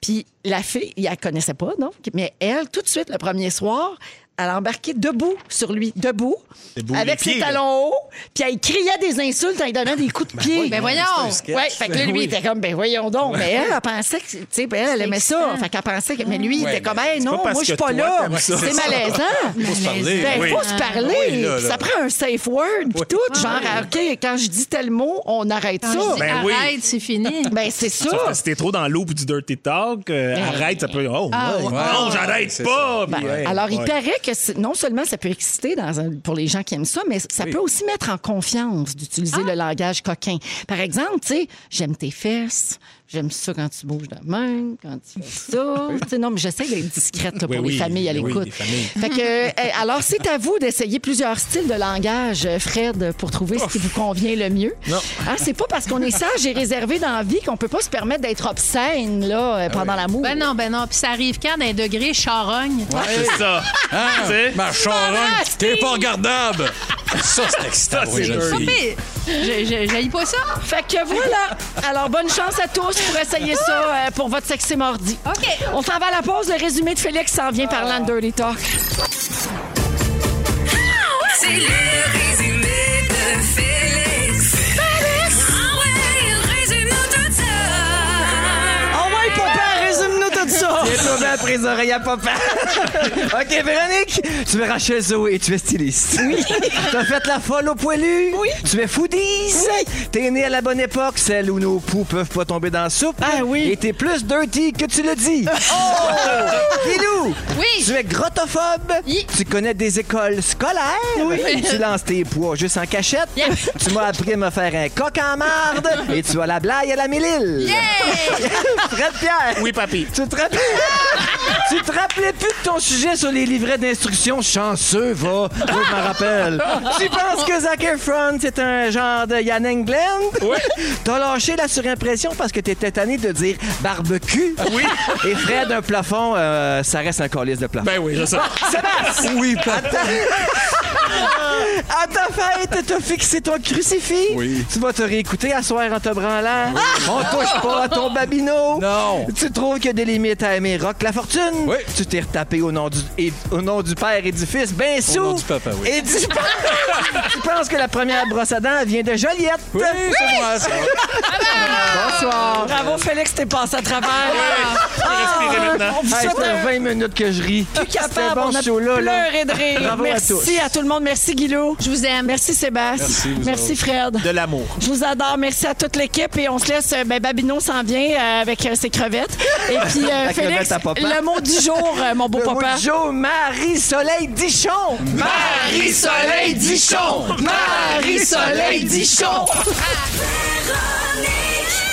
Puis la fille, il la connaissait pas, donc, mais elle, tout de suite, le premier soir, elle a embarqué debout sur lui, debout, Debout, avec ses pieds, talons hauts, puis elle criait des insultes en lui donnant des coups de [laughs] pied. Ben voyons. C'est un sketch. Ouais, fait que là, lui, il était comme, ben voyons donc. Mais elle, elle pensait que, tu sais, ben, elle, elle aimait ça. Fait qu'elle pensait que, mais lui, il Ouais, était comme, hey, non, moi, je suis pas toi, là. C'est malaisant. [laughs] Faut se parler. Ben, Oui. faut se parler. Oui, là, là. Ça prend un safe word, puis tout. Genre, OK, quand je dis tel mot, on arrête Quand ça. dis Ben oui. arrête, c'est fini. [laughs] Ben, c'est ça. Si t'es trop dans l'eau du dirty talk, euh, arrête, ça peut. Oh, Ah, non, j'arrête pas. Ben, alors, il paraît que non seulement ça peut exciter dans un- pour les gens qui aiment ça, mais ça peut aussi mettre en confiance d'utiliser Ah. le langage coquin. Par exemple, tu sais, j'aime tes fesses, j'aime ça quand tu bouges de main, quand tu fais ça. [laughs] Tu sais, non, mais j'essaie d'être discrète là, pour Oui, les oui, familles à oui, l'écoute. [laughs] euh, alors, c'est à vous d'essayer plusieurs styles de langage, euh, Fred, pour trouver ce qui vous convient le mieux. Non. Hein, c'est pas parce qu'on est sage et réservé dans la vie qu'on peut pas se permettre d'être obscène là, euh, pendant l'amour. Ben non, ben non. Puis ça arrive quand d'un degré charogne? C'est ça. Hein? Tu sais? Ma charogne, t'es pas regardable. Ça, c'est excitant. Ça, c'est J'haïs pas ça. Fait que voilà. Alors, bonne chance à tous pour essayer ça euh, pour votre sexy mardi. OK. On s'en va à la pause. Le résumé de Félix s'en vient parlant de Dirty Talk. C'est le après les oreilles à papa. [laughs] OK, Véronique, tu es Rachel Zoé et tu es styliste. Oui. [laughs] T'as fait la folle au poilu. Oui. Tu es foodies. Oui. T'es né à la bonne époque, celle où nos poux peuvent pas tomber dans la soupe. Ah oui. Et t'es plus dirty que tu le dis. [laughs] Oh! Guilou! Oui. Tu es grottophobe. Yi. Tu connais des écoles scolaires. Oui. Tu lances tes poids juste en cachette. Yeah. Tu m'as appris à me faire un coq en marde. Et tu as la blague à la mélile. Fred Pierre. Oui, papy. Tu te rappelles? [laughs] tu te rappelais plus de ton sujet sur les livrets d'instructions chanceux, va. Oui, je m'en rappelle. [laughs] tu penses que Zac Efron, c'est un genre de Yann Englund? Oui. [laughs] T'as lâché la surimpression parce que t'étais tanné de dire barbecue. Oui. Et Fred, un plafond, euh, ça reste un colis de plafond. Ben oui, je sais. Sébastien! Oui, papa. À ta fête, t'as fixé ton crucifix. Oui. Tu vas te réécouter à soir en te branlant. On touche pas à ton babino. Non. Tu trouves qu'il y a des limites à aimer rock la fortune. Oui. Tu t'es retapé au nom du, et- au nom du père et du fils, ben sous. nom du papa, oui. Et du [laughs] tu penses que la première brosse à dents vient de Joliette? Oui, c'est moi, ça. Bonsoir. Bravo, Félix, t'es passé à travers. Je peux respirer maintenant. On vous Hey, souhaite ça fait 20 minutes que je ris. plus capable. Bon on a show-là. là. pleuré de rire. Bravo à Merci tous. à, tout le monde. Merci, Guilou. Je vous aime. Merci, Sébastien. Merci, Fred. De l'amour. Je vous adore. Merci à toute l'équipe. Et on se laisse. euh, Ben, Babino s'en vient euh, avec euh, ses crevettes. Et puis, euh, La Félix, crevette à papa. Le mot du jour, euh, mon beau Le papa. mot du jour, Marie-Soleil Dichon. Marie-Soleil Dichon! Marie-Soleil Dichon! Véronique!